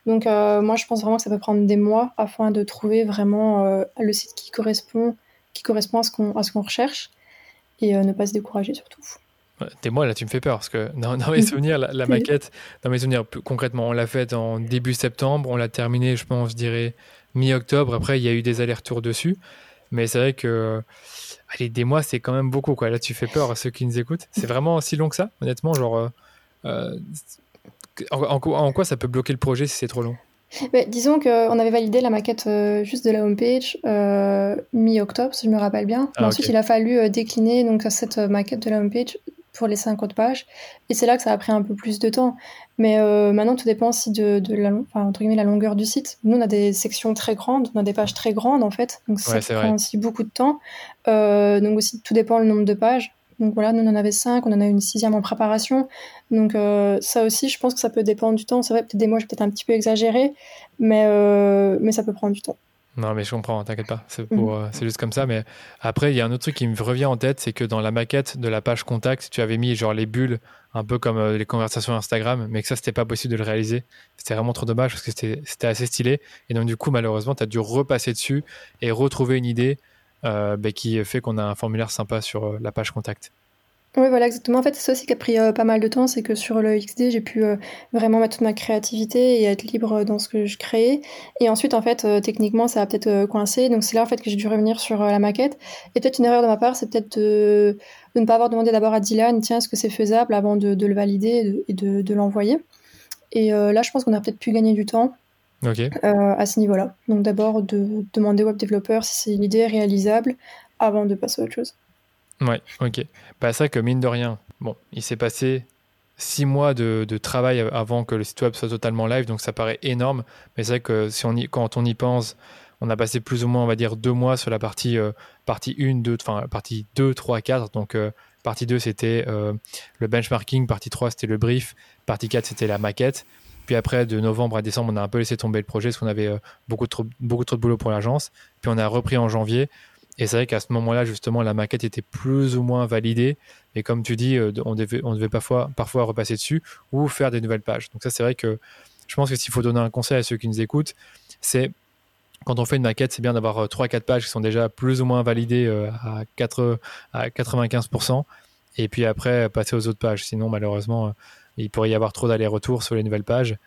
Donc moi, je pense vraiment que ça peut prendre des mois afin de trouver vraiment le site qui correspond, qui correspond à ce qu'on recherche et ne pas se décourager surtout. T'es moi là, tu me fais peur parce que dans, mes souvenirs, la, maquette, dans mes souvenirs, concrètement, on l'a faite en début septembre, on l'a terminée, je pense, je dirais mi-octobre. Après, il y a eu des allers-retours dessus, mais c'est vrai que allez, des mois, c'est quand même beaucoup quoi. Là, tu fais peur à ceux qui nous écoutent. C'est vraiment si long que ça, honnêtement, genre. Euh, euh, en, quoi ça peut bloquer le projet si c'est trop long? Disons qu'on avait validé la maquette euh, juste de la homepage mi-octobre, si je me rappelle bien. Ah, ensuite, il a fallu décliner donc cette maquette de la homepage pour les 50 pages. Et c'est là que ça a pris un peu plus de temps. Mais euh, maintenant, tout dépend aussi de, la, entre guillemets, la longueur du site. Nous, on a des sections très grandes, on a des pages très grandes, en fait. Donc, ça prend aussi beaucoup de temps. Euh, donc, aussi, tout dépend le nombre de pages. Donc, voilà, nous, on en avait 5, on en a une sixième en préparation. Donc, euh, ça aussi, je pense que ça peut dépendre du temps. C'est vrai, peut-être des mois, j'ai peut-être un petit peu exagéré, mais, mais ça peut prendre du temps. Non, mais je comprends, t'inquiète pas. Mhm. Euh, c'est juste comme ça. Mais après, il y a un autre truc qui me revient en tête, c'est que dans la maquette de la page contact, tu avais mis genre les bulles, un peu comme euh, les conversations Instagram, mais que ça, c'était pas possible de le réaliser. C'était vraiment trop dommage parce que c'était assez stylé. Et donc, du coup, malheureusement, tu as dû repasser dessus et retrouver une idée euh, bah, qui fait qu'on a un formulaire sympa sur la page contact. Oui, voilà, exactement. En fait, c'est ça aussi qui a pris pas mal de temps, c'est que sur le XD, j'ai pu vraiment mettre toute ma créativité et être libre dans ce que je créais. Et ensuite, en fait, techniquement, ça a peut-être coincé. Donc c'est là, en fait, que j'ai dû revenir sur la maquette. Et peut-être une erreur de ma part, c'est peut-être de, ne pas avoir demandé d'abord à Dylan, tiens, est-ce que c'est faisable? avant de, le valider et de, l'envoyer. Et là, je pense qu'on a peut-être pu gagner du temps. à ce niveau-là. Donc d'abord de demander au web développeur si c'est une idée réalisable avant de passer à autre chose. Ouais, ok. Bah, vrai que mine de rien, bon, il s'est passé six mois de, travail avant que le site web soit totalement live, donc ça paraît énorme. Mais c'est vrai que si on y, quand on y pense, on a passé plus ou moins, on va dire, deux mois sur la partie, euh, partie 1, 2, enfin, partie 2, 3, 4. Donc, euh, partie 2, c'était euh, le benchmarking, partie 3, c'était le brief, partie 4, c'était la maquette. Puis après, de novembre à décembre, on a un peu laissé tomber le projet parce qu'on avait beaucoup, trop, beaucoup trop de boulot pour l'agence. Puis on a repris en janvier. Et c'est vrai qu'à ce moment-là, justement, la maquette était plus ou moins validée. Et comme tu dis, euh, on devait, parfois, repasser dessus ou faire des nouvelles pages. Donc ça, c'est vrai que je pense que s'il faut donner un conseil à ceux qui nous écoutent, c'est quand on fait une maquette, c'est bien d'avoir 3-4 euh, pages qui sont déjà plus ou moins validées euh, à, 4, à 95%. Et puis après, passer aux autres pages. Sinon, malheureusement, il pourrait y avoir trop d'allers-retours sur les nouvelles pages,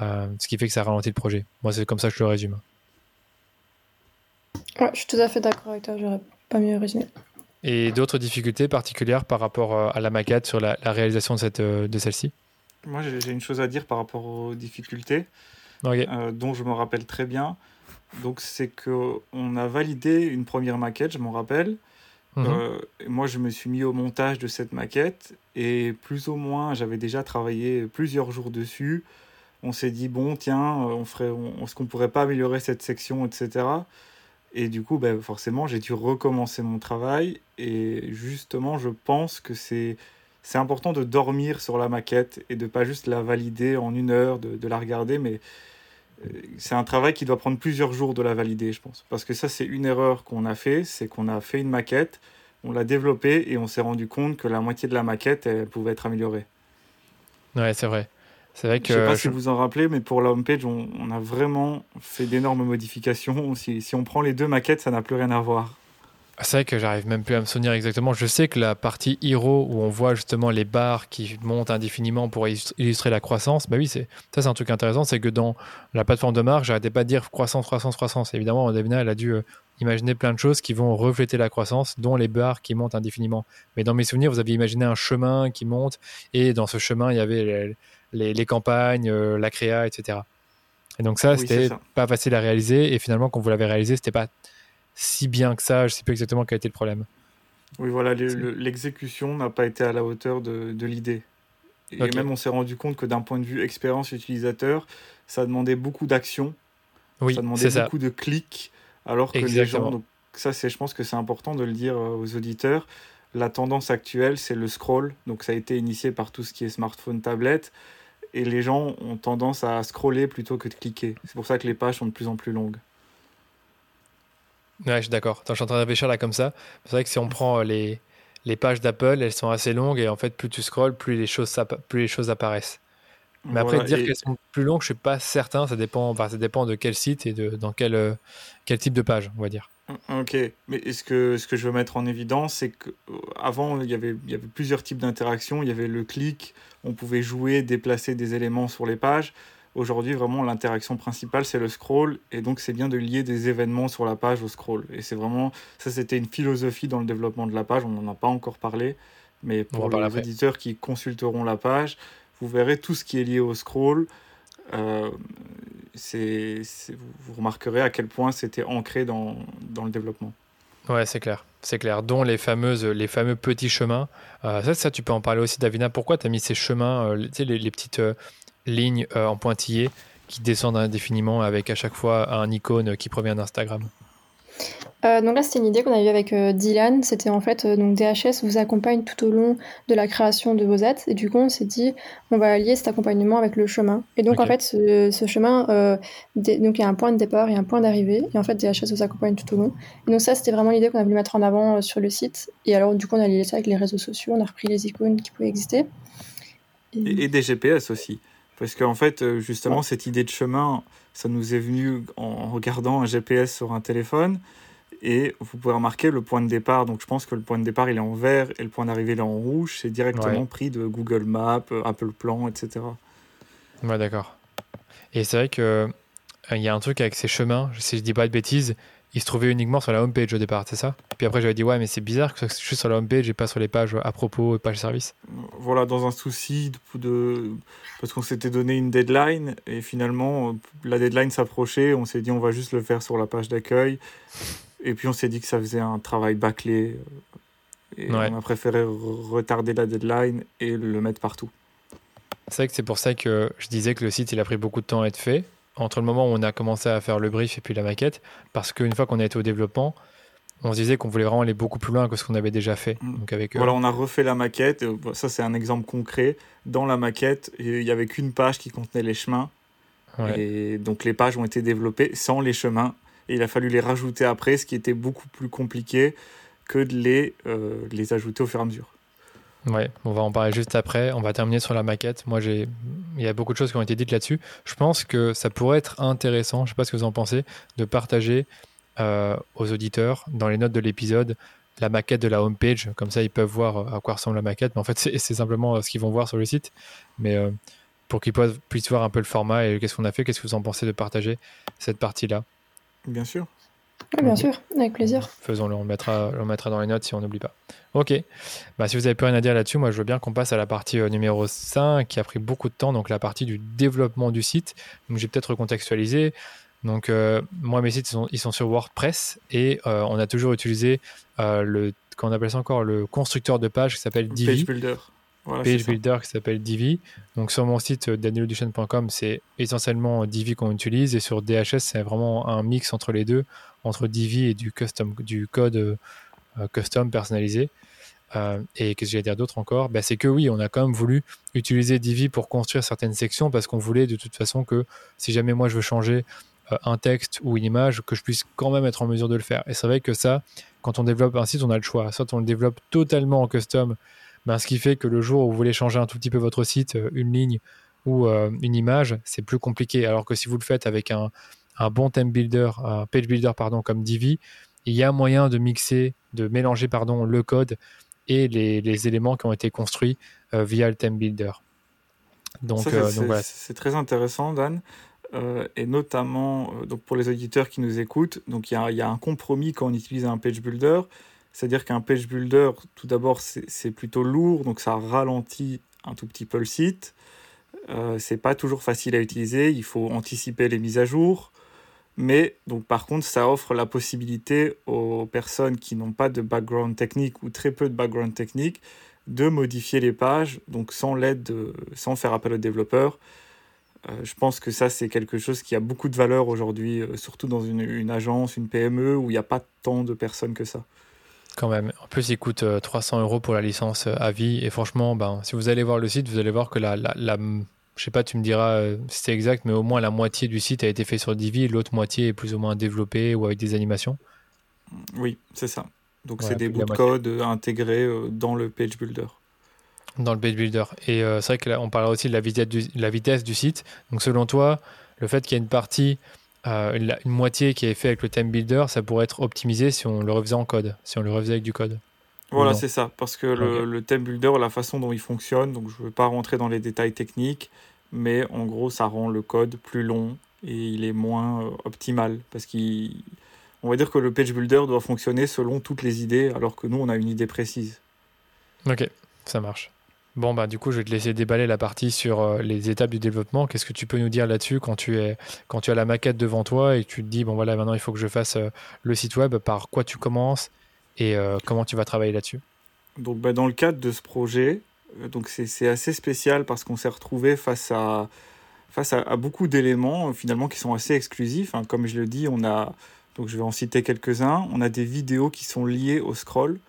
ce qui fait que ça ralentit le projet. Moi, c'est comme ça que je le résume. Ouais, je suis tout à fait d'accord avec toi, j'aurais pas mieux résumé. Et d'autres difficultés particulières par rapport euh, à la maquette sur la, réalisation de, cette, euh, de celle-ci? Moi, j'ai une chose à dire par rapport aux difficultés, euh, dont je me rappelle très bien. Donc, c'est qu'on a validé une première maquette, je m'en rappelle. Mhm. moi, je me suis mis au montage de cette maquette et plus ou moins, j'avais déjà travaillé plusieurs jours dessus. On s'est dit, bon, tiens, on ferait, on, est-ce qu'on pourrait pas améliorer cette section, etc. Et du coup, ben, forcément, j'ai dû recommencer mon travail. Et justement, je pense que c'est c'est important de dormir sur la maquette et de pas juste la valider en une heure, de, de la regarder, mais euh, c'est un travail qui doit prendre plusieurs jours de la valider, je pense. Parce que ça, c'est une erreur qu'on a fait, c'est qu'on a fait une maquette, on l'a développée et on s'est rendu compte que la moitié de la maquette, elle pouvait être améliorée. Ouais, c'est vrai. C'est vrai que. Je sais pas si vous en rappelez, mais pour la homepage, on, on a vraiment fait d'énormes modifications. Si, si, on prend les deux maquettes, ça n'a plus rien à voir. C'est vrai que j'arrive même plus à me souvenir exactement. Je sais que la partie Hero, où on voit justement les barres qui montent indéfiniment pour illustrer la croissance, bah oui, c'est ça, c'est un truc intéressant. C'est que dans la plateforme de marque, j'arrêtais pas de dire croissance, croissance, croissance. Évidemment, Davina, elle a dû euh, imaginer plein de choses qui vont refléter la croissance, dont les barres qui montent indéfiniment. Mais dans mes souvenirs, vous aviez imaginé un chemin qui monte, et dans ce chemin, il y avait les, campagnes, euh, la créa, etc. Et donc ça, c'était pas facile à réaliser. Et finalement, quand vous l'avez réalisé, c'était pas si bien que ça. Je sais plus exactement quel était le problème. Oui, voilà, l'exécution n'a pas été à la hauteur de, l'idée. Et même, on s'est rendu compte que d'un point de vue expérience utilisateur, ça demandait beaucoup d'actions. Oui, ça demandait beaucoup de clics. Alors que les gens. Donc, ça, je pense que c'est important de le dire euh, aux auditeurs. La tendance actuelle, c'est le scroll. Donc, ça a été initié par tout ce qui est smartphone, tablette et les gens ont tendance à scroller plutôt que de cliquer. C'est pour ça que les pages sont de plus en plus longues. Ouais, je suis d'accord. Je suis en train de là comme ça. C'est vrai que si on prend euh, les, pages d'Apple, elles sont assez longues et en fait, plus tu scrolles, plus les choses apparaissent. Mais après, dire qu'elles sont plus longues, je suis pas certain. Ça dépend, enfin, ça dépend de quel site et de, dans quel, euh, quel type de page, on va dire. Ok, mais ce que, ce que je veux mettre en évidence, c'est qu'avant, il y avait, il y avait plusieurs types d'interactions. Il y avait le clic, on pouvait jouer, déplacer des éléments sur les pages. Aujourd'hui, vraiment, l'interaction principale, c'est le scroll. Et donc, c'est bien de lier des événements sur la page au scroll. Et c'est vraiment, ça, c'était une philosophie dans le développement de la page. On n'en a pas encore parlé. Mais pour les éditeurs qui consulteront la page, vous verrez tout ce qui est lié au scroll. Euh, c'est, vous remarquerez à quel point c'était ancré dans, dans, le développement. Ouais, c'est clair, c'est clair. Dont les fameuses, les fameux petits chemins. Euh, ça, ça, tu peux en parler aussi, Davina. Pourquoi tu as mis ces chemins, euh, les, les, petites lignes en pointillés qui descendent indéfiniment avec à chaque fois un icône qui provient d'Instagram? Euh, donc là, c'était une idée qu'on a eue avec euh, Dylan. C'était en fait, euh, donc DHS vous accompagne tout au long de la création de vos ads. Et du coup, on s'est dit, on va allier cet accompagnement avec le chemin. Et donc, en fait, ce, chemin, donc il y a un point de départ et un point d'arrivée. Et en fait, DHS vous accompagne tout au long. Et donc, ça, c'était vraiment l'idée qu'on a voulu mettre en avant sur le site. Et alors, du coup, on a lié ça avec les réseaux sociaux. On a repris les icônes qui pouvaient exister. Et, des GPS aussi. Parce qu'en fait, justement, cette idée de chemin, ça nous est venu en regardant un GPS sur un téléphone. Et vous pouvez remarquer le point de départ. Donc je pense que le point de départ il est en vert et le point d'arrivée il est en rouge. C'est directement pris de Google Maps, Apple Plan, etc. Ouais, d'accord. Et c'est vrai que euh, il y a un truc avec ces chemins, si je dis pas de bêtises, ils se trouvaient uniquement sur la homepage au départ, c'est ça? Puis après j'avais dit ouais mais c'est bizarre que je suis sur la homepage et pas sur les pages à propos et pages service. Voilà, dans un souci de, parce qu'on s'était donné une deadline et finalement la deadline s'approchait, on s'est dit on va juste le faire sur la page d'accueil et puis on s'est dit que ça faisait un travail bâclé et on a préféré retarder la deadline et le mettre partout. C'est vrai que c'est pour ça que je disais que le site il a pris beaucoup de temps à être fait entre le moment où on a commencé à faire le brief et puis la maquette, parce qu'une fois qu'on a été au développement, on se disait qu'on voulait vraiment aller beaucoup plus loin que ce qu'on avait déjà fait. Mm. Donc avec, voilà, on a refait la maquette. Euh, ça, c'est un exemple concret. Dans la maquette, il n'y avait qu'une page qui contenait les chemins. Et donc les pages ont été développées sans les chemins. Et il a fallu les rajouter après, ce qui était beaucoup plus compliqué que de les, euh, les ajouter au fur et à mesure. Ouais, on va en parler juste après. On va terminer sur la maquette. Moi, j'ai, il y a beaucoup de choses qui ont été dites là-dessus. Je pense que ça pourrait être intéressant, je sais pas ce que vous en pensez, de partager euh, aux auditeurs dans les notes de l'épisode la maquette de la homepage. Comme ça, ils peuvent voir euh, à quoi ressemble la maquette. Mais en fait, c'est, simplement euh, ce qu'ils vont voir sur le site. Mais pour qu'ils puissent voir un peu le format et qu'est-ce qu'on a fait, qu'est-ce que vous en pensez de partager cette partie-là? Bien sûr. Bien sûr, avec plaisir. Faisons-le, on mettra, on mettra dans les notes si on n'oublie pas. Ok. Bah, si vous n'avez plus rien à dire là-dessus, moi je veux bien qu'on passe à la partie euh, numéro 5 qui a pris beaucoup de temps, donc la partie du développement du site. Donc j'ai peut-être recontextualisé. Donc euh, moi mes sites ils sont, sur WordPress et euh, on a toujours utilisé le qu'on appelle ça encore le constructeur de page qui s'appelle Divi. Page Builder. Page Builder qui s'appelle Divi. Donc sur mon site danieloduchesne.com, c'est essentiellement Divi qu'on utilise et sur DHS c'est vraiment un mix entre les deux, entre Divi et du custom du code custom personnalisé. Euh, et qu'est-ce que j'allais dire d'autre encore? Bah, C'est que oui, on a quand même voulu utiliser Divi pour construire certaines sections parce qu'on voulait de toute façon que si jamais moi je veux changer euh, un texte ou une image, que je puisse quand même être en mesure de le faire. Et c'est vrai que ça, quand on développe un site, on a le choix. Soit on le développe totalement en custom, ben, ce qui fait que le jour où vous voulez changer un tout petit peu votre site, euh, une ligne ou une image, c'est plus compliqué. Alors que si vous le faites avec un, un bon theme builder, un page builder pardon, comme Divi, il y a moyen de mixer, de mélanger pardon, le code et les, éléments qui ont été construits euh, via le Theme Builder. Donc, euh, c'est très intéressant, Dan. Euh, et notamment donc pour les auditeurs qui nous écoutent, donc il y, y a, un compromis quand on utilise un page builder, c'est-à-dire qu'un page builder, tout d'abord, c'est plutôt lourd, donc ça ralentit un tout petit peu le site. Euh, c'est pas toujours facile à utiliser, il faut anticiper les mises à jour. Mais donc par contre, ça offre la possibilité aux personnes qui n'ont pas de background technique ou très peu de background technique de modifier les pages, donc sans l'aide, sans faire appel aux développeurs. Euh, je pense que ça, c'est quelque chose qui a beaucoup de valeur aujourd'hui, euh, surtout dans une, une, agence, une PME, où il n'y a pas tant de personnes que ça. Quand même. En plus, il coûte 300 euh, euros pour la licence à vie. Et franchement, ben, si vous allez voir le site, vous allez voir que la, la, la je sais pas, tu me diras euh, si c'est exact, mais au moins la moitié du site a été fait sur Divi l'autre moitié est plus ou moins développée ou avec des animations. Oui, c'est ça. Donc c'est des bouts de code intégrés euh, dans le page builder. Dans le page builder. Et euh, c'est vrai que là, on parlera aussi de la vitesse, du, la vitesse du site. Donc selon toi, le fait qu'il y ait une partie, une, moitié qui est fait avec le theme builder, ça pourrait être optimisé si on le refaisait en code, si on le refaisait avec du code. Voilà, c'est ça. Parce que le, le, theme builder, la façon dont il fonctionne, donc je ne veux pas rentrer dans les détails techniques, mais en gros, ça rend le code plus long et il est moins euh, optimal. Parce qu'on va dire que le page builder doit fonctionner selon toutes les idées, alors que nous, on a une idée précise. Ok, ça marche. Bon, bah, du coup, je vais te laisser déballer la partie sur euh, les étapes du développement. Qu'est-ce que tu peux nous dire là-dessus quand, tu es, quand tu as la maquette devant toi et que tu te dis, bon, voilà, maintenant, il faut que je fasse euh, le site web. Par quoi tu commences et euh, comment tu vas travailler là-dessus? Donc, bah, dans le cadre de ce projet, donc c'est assez spécial parce qu'on s'est retrouvé face à, face à, beaucoup d'éléments finalement qui sont assez exclusifs. Hein. Comme je le dis, on a, donc je vais en citer quelques-uns, on a des vidéos qui sont liées au scroll.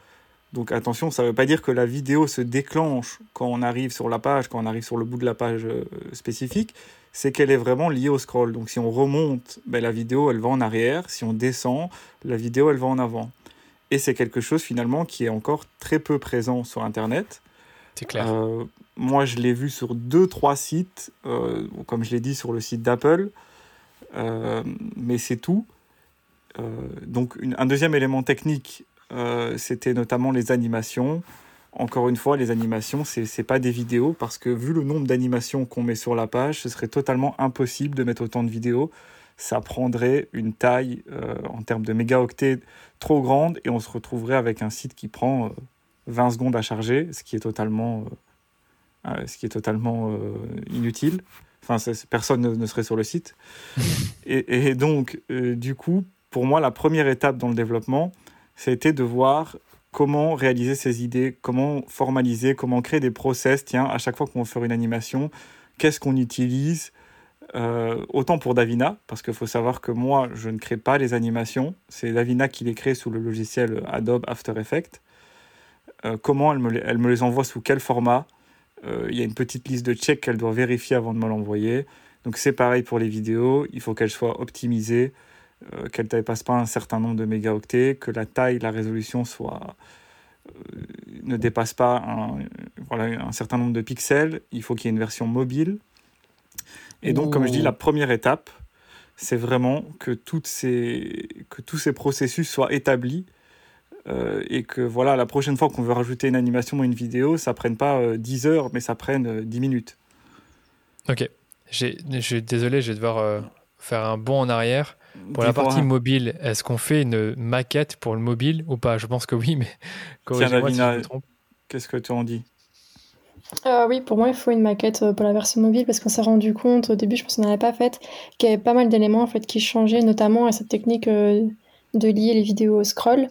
Donc attention, ça ne veut pas dire que la vidéo se déclenche quand on arrive sur la page, quand on arrive sur le bout de la page spécifique, c'est qu'elle est vraiment liée au scroll. Donc si on remonte, ben, la vidéo elle va en arrière, si on descend, la vidéo elle va en avant. Et c'est quelque chose finalement qui est encore très peu présent sur Internet. C'est clair. Euh, moi, je l'ai vu sur deux, trois sites, euh, comme je l'ai dit sur le site d'Apple, euh, mais c'est tout. donc un deuxième élément technique, c'était notamment les animations. Encore une fois, les animations, ce n'est pas des vidéos parce que vu le nombre d'animations qu'on met sur la page, ce serait totalement impossible de mettre autant de vidéos. Ça prendrait une taille en termes de mégaoctets trop grande et on se retrouverait avec un site qui prend 20 secondes à charger, ce qui est totalement, ce qui est totalement inutile. Enfin, personne ne, serait sur le site. et, donc, euh, du coup, pour moi, la première étape dans le développement, c'était de voir comment réaliser ces idées, comment formaliser, comment créer des process. Tiens, à chaque fois qu'on veut faire une animation, qu'est-ce qu'on utilise euh, Autant pour Davina, parce qu'il faut savoir que moi, je ne crée pas les animations. C'est Davina qui les crée sous le logiciel Adobe After Effects. Euh, comment elle me, elle me les envoie sous quel format euh, il y a une petite liste de checks qu'elle doit vérifier avant de me l'envoyer. Donc c'est pareil pour les vidéos, il faut qu'elles soient optimisées, euh, qu'elles ne dépassent pas un certain nombre de mégaoctets, que la taille, la résolution soit, euh, ne dépasse pas un, voilà, un certain nombre de pixels. Il faut qu'il y ait une version mobile. Et donc, comme je dis, la première étape, c'est vraiment que, toutes ces, que tous ces processus soient établis euh, et que voilà, la prochaine fois qu'on veut rajouter une animation ou une vidéo, ça prenne pas 10 euh, heures, mais ça prenne 10 euh, minutes. Ok. Je suis désolé, je vais devoir faire un bond en arrière. Pour la partie mobile, est-ce qu'on fait une maquette pour le mobile ou pas? Je pense que oui, mais corrigez-moi si je me trompe. Qu'est-ce que tu en dis? Oui, pour moi, il faut une maquette pour la version mobile parce qu'on s'est rendu compte au début, je pense qu'on n'avait pas fait, qu'il y avait pas mal d'éléments en fait qui changeaient, notamment à cette technique de lier les vidéos au scroll.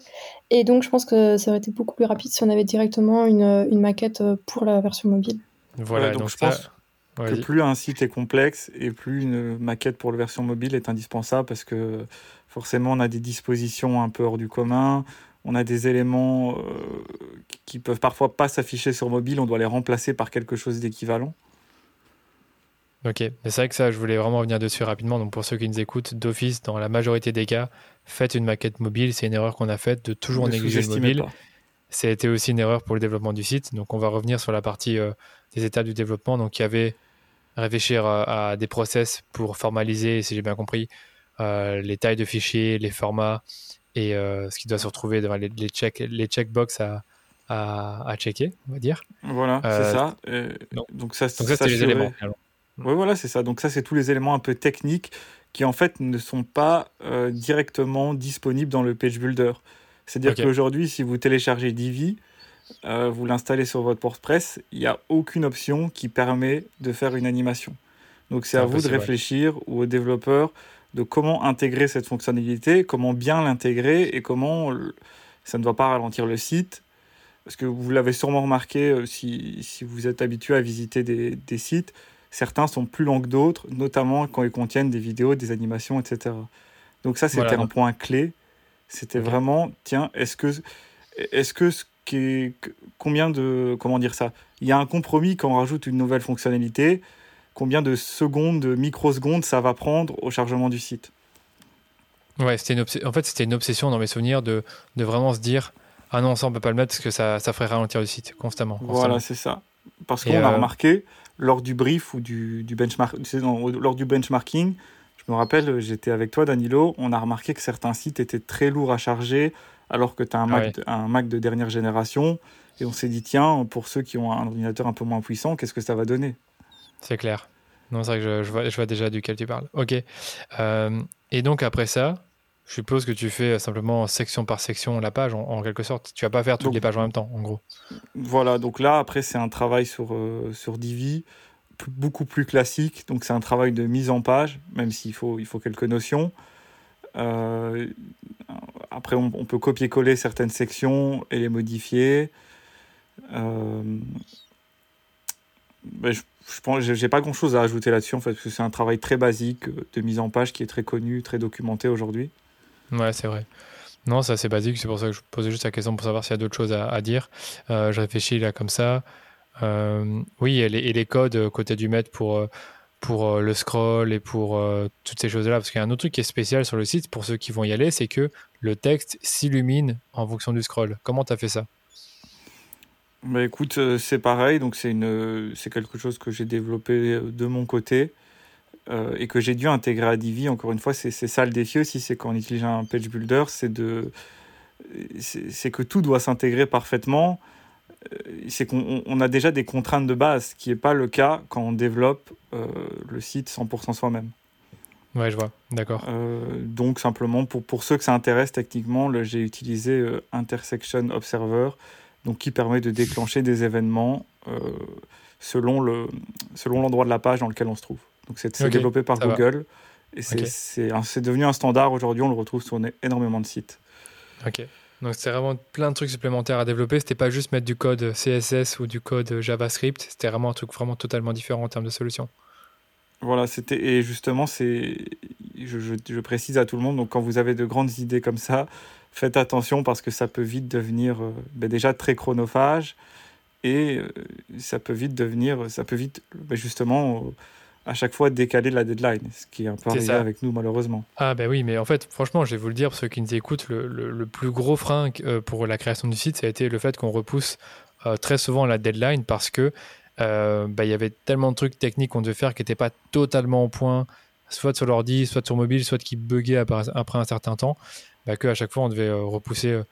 Et donc, je pense que ça aurait été beaucoup plus rapide si on avait directement une, une maquette pour la version mobile. Voilà, donc, je pense que plus un site est complexe et plus une maquette pour la version mobile est indispensable parce que forcément, on a des dispositions un peu hors du commun. On a des éléments euh, qui peuvent parfois pas s'afficher sur mobile, on doit les remplacer par quelque chose d'équivalent. Ok, c'est vrai que ça, je voulais vraiment revenir dessus rapidement. Donc pour ceux qui nous écoutent, d'office, dans la majorité des cas, faites une maquette mobile. C'est une erreur qu'on a faite de toujours négliger le mobile. C'était aussi une erreur pour le développement du site. Donc on va revenir sur la partie euh, des étapes du développement. Donc il y avait réfléchir à, des process pour formaliser, si j'ai bien compris, euh, les tailles de fichiers, les formats et euh, ce qui doit se retrouver devant les, les, check, les checkbox à, à, checker, on va dire. Voilà, c'est ça. donc, ça, donc ça, c'est les éléments. Oui, voilà, c'est ça. Donc ça, c'est tous les éléments un peu techniques qui en fait ne sont pas euh, directement disponibles dans le page builder. C'est-à-dire qu'aujourd'hui, si vous téléchargez Divi, euh, vous l'installez sur votre WordPress, il n'y a aucune option qui permet de faire une animation. Donc c'est à vous de réfléchir ou aux développeurs de comment intégrer cette fonctionnalité, comment bien l'intégrer et comment ça ne doit pas ralentir le site. Parce que vous l'avez sûrement remarqué euh, si, si, vous êtes habitué à visiter des, des sites, Certains sont plus longs que d'autres, notamment quand ils contiennent des vidéos, des animations, etc. Donc ça, c'était un point clé. C'était vraiment, tiens, est-ce que, est-ce que ce combien de, comment dire ça? Il y a un compromis quand on rajoute une nouvelle fonctionnalité. Combien de secondes, de microsecondes ça va prendre au chargement du site? Ouais, c'était en fait, c'était une obsession dans mes souvenirs de, de vraiment se dire ah non, ça on peut pas le mettre parce que ça, ça ferait ralentir le site constamment. Voilà, c'est ça. Parce qu'on a euh, remarqué, lors du brief ou du, du benchmark, lors du benchmarking, je me rappelle, j'étais avec toi, Danilo, on a remarqué que certains sites étaient très lourds à charger, alors que tu as un, Mac, un Mac de dernière génération. Et on s'est dit, tiens, pour ceux qui ont un ordinateur un peu moins puissant, qu'est-ce que ça va donner? C'est clair. Non, c'est vrai que je, vois, je, vois, déjà duquel tu parles. Ok. Euh, et donc après ça, je suppose que tu fais simplement section par section la page, en, quelque sorte. Tu vas pas faire toutes les pages en même temps, en gros. Voilà, donc là, après, c'est un travail sur, euh, sur Divi, beaucoup plus classique. Donc, c'est un travail de mise en page, même s'il faut, il faut quelques notions. Euh, après, on, peut copier-coller certaines sections et les modifier. Euh, ben, je, je pas grand chose à ajouter là-dessus, en fait, parce que c'est un travail très basique de mise en page qui est très connu, très documenté aujourd'hui. Ouais, c'est vrai. Non, c'est assez basique, c'est pour ça que je posais juste la question pour savoir s'il y a d'autres choses à, dire. Euh, je réfléchis là comme ça. Euh, oui, et les, et les, codes côté du maître pour, euh, pour le scroll et pour toutes ces choses-là. Parce qu'il y a un autre truc qui est spécial sur le site pour ceux qui vont y aller, c'est que le texte s'illumine en fonction du scroll. Comment tu as fait ça? Bah écoute, c'est pareil, donc c'est quelque chose que j'ai développé de mon côté. euh, et que j'ai dû intégrer à Divi. Encore une fois, c'est ça le défi aussi, c'est quand on utilise un page builder, c'est c'est que tout doit s'intégrer parfaitement. Euh, c'est qu'on a déjà des contraintes de base, ce qui n'est pas le cas quand on développe euh, le site 100% soi-même. Ouais, je vois, d'accord. donc simplement, pour, pour ceux que ça intéresse techniquement, j'ai utilisé Intersection Observer, donc qui permet de déclencher des événements selon l'endroit le, selon de la page dans lequel on se trouve. Donc c'est développé par Google et c'est devenu un standard aujourd'hui, on le retrouve sur énormément de sites. Ok. Donc c'est vraiment plein de trucs supplémentaires à développer. C'était pas juste mettre du code CSS ou du code JavaScript. C'était vraiment un truc vraiment totalement différent en termes de solution. Voilà, c'était et justement c'est, je, je, précise à tout le monde. Donc quand vous avez de grandes idées comme ça, faites attention parce que ça peut vite devenir euh, ben déjà très chronophage et euh, ça peut vite devenir, ça peut vite ben justement à chaque fois décaler la deadline, ce qui est un peu arrivé avec nous malheureusement. Ah ben oui, mais en fait, franchement, je vais vous le dire, pour ceux qui nous écoutent, le, le, plus gros frein euh, pour la création du site, ça a été le fait qu'on repousse euh, très souvent la deadline parce que euh, bah, il y avait tellement de trucs techniques qu'on devait faire qui n'étaient pas totalement au point, soit sur l'ordi, soit sur mobile, soit qui buguaient après, après un certain temps, bah, qu'à chaque fois on devait repousser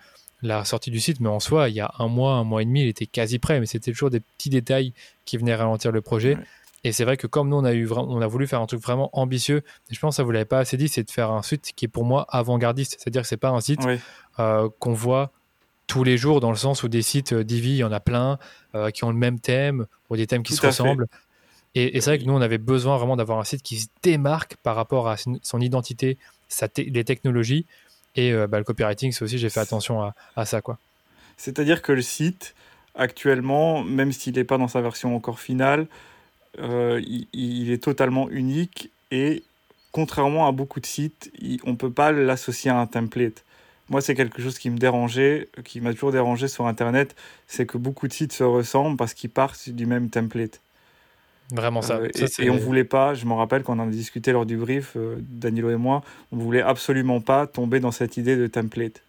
la sortie du site, mais en soi, il y a un mois, un mois et demi, il était quasi prêt, mais c'était toujours des petits détails qui venaient ralentir le projet. Et c'est vrai que comme nous, on a, eu, on a voulu faire un truc vraiment ambitieux, et je pense que ça vous l'avez pas assez dit, c'est de faire un site qui est pour moi avant-gardiste. C'est-à-dire que c'est pas un site euh, qu'on voit tous les jours dans le sens où des sites euh, Divi, il y en a plein, euh, qui ont le même thème, ou des thèmes qui se ressemblent. Et, c'est vrai que nous, on avait besoin vraiment d'avoir un site qui se démarque par rapport à son identité, sa les technologies. Et bah, le copywriting, c'est aussi, j'ai fait attention à, à ça. quoi. C'est-à-dire que le site, actuellement, même s'il n'est pas dans sa version encore finale, euh, il, est totalement unique et contrairement à beaucoup de sites, on ne peut pas l'associer à un template. Moi, c'est quelque chose qui me dérangeait, qui m'a toujours dérangé sur Internet, c'est que beaucoup de sites se ressemblent parce qu'ils partent du même template. Vraiment ça. Euh, et, on voulait pas, je me rappelle qu'on en a discuté lors du brief, euh, Danilo et moi, on voulait absolument pas tomber dans cette idée de template.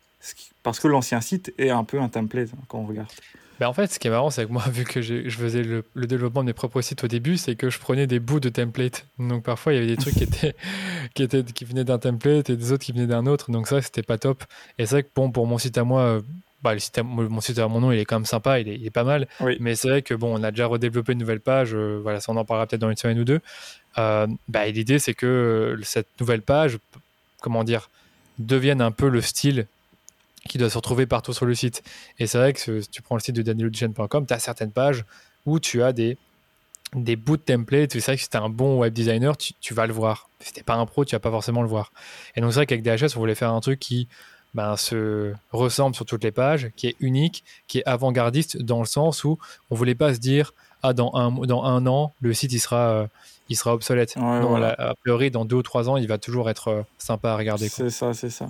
Parce que l'ancien site est un peu un template hein, quand on regarde. Ben en fait, ce qui est marrant, c'est que moi, vu que je faisais le, développement de mes propres sites au début, c'est que je prenais des bouts de template. Donc parfois, il y avait des trucs qui, étaient, qui, étaient, qui venaient d'un template et des autres qui venaient d'un autre. Donc ça, c'était pas top. Et c'est vrai que bon, pour mon site à moi, euh, bah, le site mon site à mon nom, il est quand même sympa, il est, il est pas mal. Mais c'est vrai que bon, on a déjà redéveloppé une nouvelle page. Euh, voilà, ça on en parlera peut-être dans une semaine ou deux. Euh, bah, l'idée, c'est que cette nouvelle page, comment dire, devienne un peu le style qui doit se retrouver partout sur le site. Et c'est vrai que si tu prends le site de danielodichen.com, tu as certaines pages où tu as des, des bouts de template. C'est vrai que si tu es un bon web designer, tu, vas le voir. Si tu pas un pro, tu vas pas forcément le voir. Et donc c'est vrai qu'avec DHS, on voulait faire un truc qui ben, se ressemble sur toutes les pages, qui est unique, qui est avant-gardiste dans le sens où on voulait pas se dire ah dans un, dans un an, le site il sera, euh, il sera obsolète. a priori, dans deux ou trois ans, il va toujours être euh, sympa à regarder. C'est ça, c'est ça.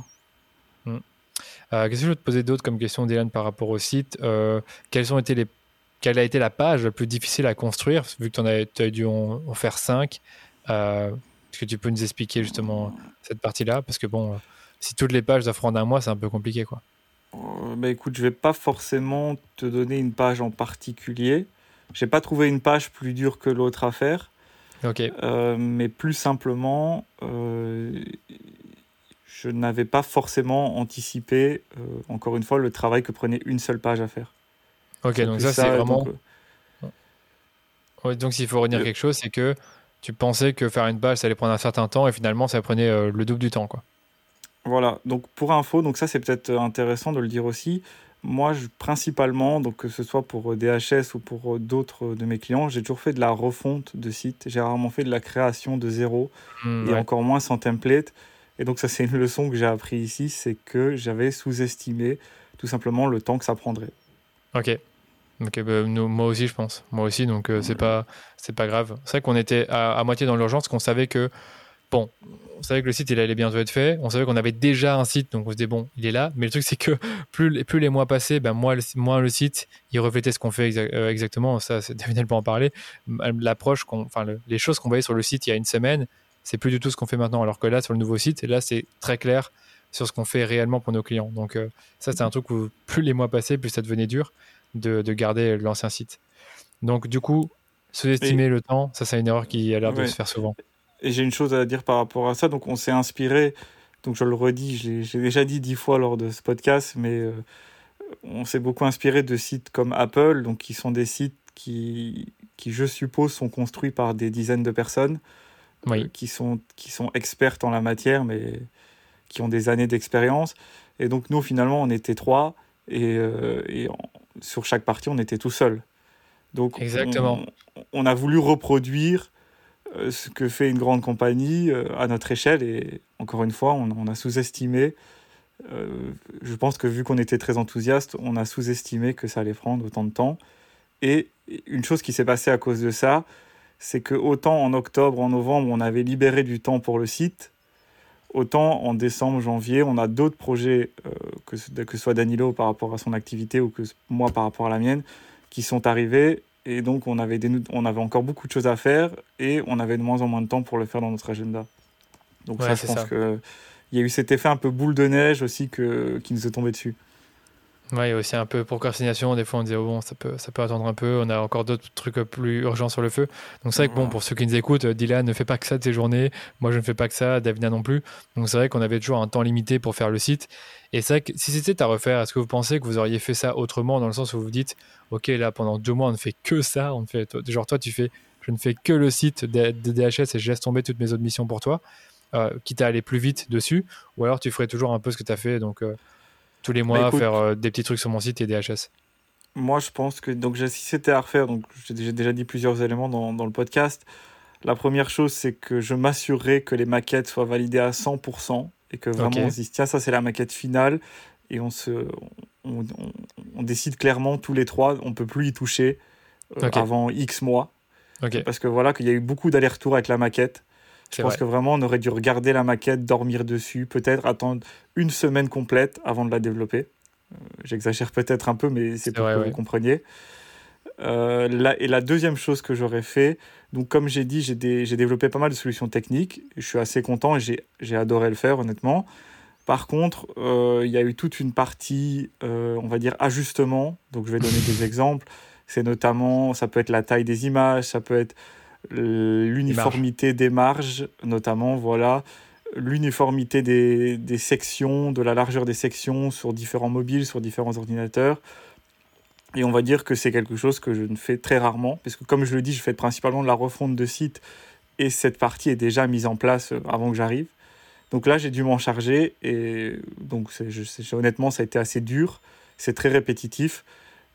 Euh, qu'est-ce que je veux te poser d'autre comme question, Dylan, par rapport au site euh, quelles ont été les... Quelle a été la page la plus difficile à construire, vu que tu as, dû en, faire 5 euh, Est-ce que tu peux nous expliquer justement cette partie-là? Parce que bon, si toutes les pages doivent prendre un mois, c'est un peu compliqué. quoi. bah écoute, je vais pas forcément te donner une page en particulier. J'ai pas trouvé une page plus dure que l'autre à faire. Ok. mais plus simplement, je n'avais pas forcément anticipé, euh, encore une fois, le travail que prenait une seule page à faire. Ok, donc ça, c'est vraiment. Donc, donc s'il faut retenir quelque chose, c'est que tu pensais que faire une page, ça allait prendre un certain temps et finalement, ça prenait euh, le double du temps. Quoi. Voilà, donc pour info, donc ça, c'est peut-être intéressant de le dire aussi. Moi, je, principalement, donc que ce soit pour DHS ou pour d'autres de mes clients, j'ai toujours fait de la refonte de site. J'ai rarement fait de la création de zéro mmh, et encore moins sans template. Et donc ça c'est une leçon que j'ai appris ici, c'est que j'avais sous-estimé tout simplement le temps que ça prendrait. Ok. Ok, bah, moi aussi je pense. Moi aussi, donc euh, c'est pas c'est pas grave. C'est vrai qu'on était à, moitié dans l'urgence, qu'on savait que bon, on savait que le site il allait bientôt être fait. On savait qu'on avait déjà un site, donc on se disait bon, il est là. Mais le truc c'est que plus, plus les mois passaient, ben moins, moins le site il reflétait ce qu'on fait euh, exactement. Ça, c'est David pas en parler. L'approche, enfin les choses qu'on voyait sur le site il y a une semaine, c'est plus du tout ce qu'on fait maintenant. Alors que là, sur le nouveau site, là, c'est très clair sur ce qu'on fait réellement pour nos clients. Donc, euh, ça, c'est un truc où plus les mois passaient, plus ça devenait dur de, garder l'ancien site. Donc, du coup, sous-estimer le temps, ça, c'est une erreur qui a l'air de se faire souvent. et j'ai une chose à dire par rapport à ça. Donc, on s'est inspiré, donc je le redis, j'ai déjà dit dix fois lors de ce podcast, mais euh, on s'est beaucoup inspiré de sites comme Apple, donc qui sont des sites qui, qui je suppose, sont construits par des dizaines de personnes oui. euh, qui, sont, qui sont expertes en la matière, mais qui ont des années d'expérience. Et donc, nous, finalement, on était trois, et, euh, et en- sur chaque partie, on était tout seul. Donc, Exactement. On, on a voulu reproduire euh, ce que fait une grande compagnie à notre échelle, et encore une fois, on, on a sous-estimé. euh, je pense que vu qu'on était très enthousiaste, on a sous-estimé que ça allait prendre autant de temps. Et une chose qui s'est passée à cause de ça, c'est que autant en octobre, en novembre, on avait libéré du temps pour le site, autant en décembre, janvier, on a d'autres projets, euh, que, ce- que ce soit Danilo par rapport à son activité ou que moi par rapport à la mienne, qui sont arrivés. Et donc, on avait, des, on avait encore beaucoup de choses à faire et on avait de moins en moins de temps pour le faire dans notre agenda. Donc, Ouais, ça, je c'est pense ça. que il y a eu cet effet un peu boule de neige aussi que, qui nous est tombé dessus. Ouais, il y a aussi un peu procrastination. Des fois, on disait, oh, bon, ça peut, ça peut attendre un peu. On a encore d'autres trucs plus urgents sur le feu. Donc, c'est vrai que, bon, pour ceux qui nous écoutent, euh, Dylan ne fait pas que ça de ses journées. Moi, je ne fais pas que ça. Davina non plus. Donc, c'est vrai qu'on avait toujours un temps limité pour faire le site. Et c'est vrai que si c'était à refaire, est-ce que vous pensez que vous auriez fait ça autrement dans le sens où vous vous dites, OK, là, pendant deux mois, on ne fait que ça. On ne fait, genre, toi, tu fais, je ne fais que le site de, de DHS et je laisse tomber toutes mes autres missions pour toi, euh, quitte à aller plus vite dessus. Ou alors, tu ferais toujours un peu ce que tu as fait. Donc, euh, tous les mois, écoute- faire euh, des petits trucs sur mon site et DHS. Moi, je pense que donc si c'était à refaire, donc j'ai déjà dit plusieurs éléments dans, dans le podcast. La première chose, c'est que je m'assurerai que les maquettes soient validées à 100% et que vraiment on se dise tiens, ça c'est la maquette finale et on se on, on- on décide clairement tous les trois, on peut plus y toucher euh, avant X mois parce que voilà qu'il y a eu beaucoup d'allers-retours avec la maquette. Je pense vrai. que vraiment on aurait dû regarder la maquette, dormir dessus, peut-être attendre une semaine complète avant de la développer. Euh, J'exagère peut-être un peu, mais c'est pour vrai, que ouais. vous compreniez. Euh, la- et la deuxième chose que j'aurais fait, donc comme j'ai dit, j'ai développé pas mal de solutions techniques. Je suis assez content et j'ai adoré le faire, honnêtement. Par contre, euh, il y a eu toute une partie, euh, on va dire, ajustement. Donc, je vais donner des exemples. C'est notamment, ça peut être la taille des images, ça peut être l'uniformité des marges, notamment, voilà, l'uniformité des, des sections, de la largeur des sections sur différents mobiles, sur différents ordinateurs. Et on va dire que c'est quelque chose que je ne fais très rarement, parce que comme je le dis, je fais principalement de la refonte de site, et cette partie est déjà mise en place euh, avant que j'arrive. Donc là, j'ai dû m'en charger, et donc je, honnêtement, ça a été assez dur, c'est très répétitif.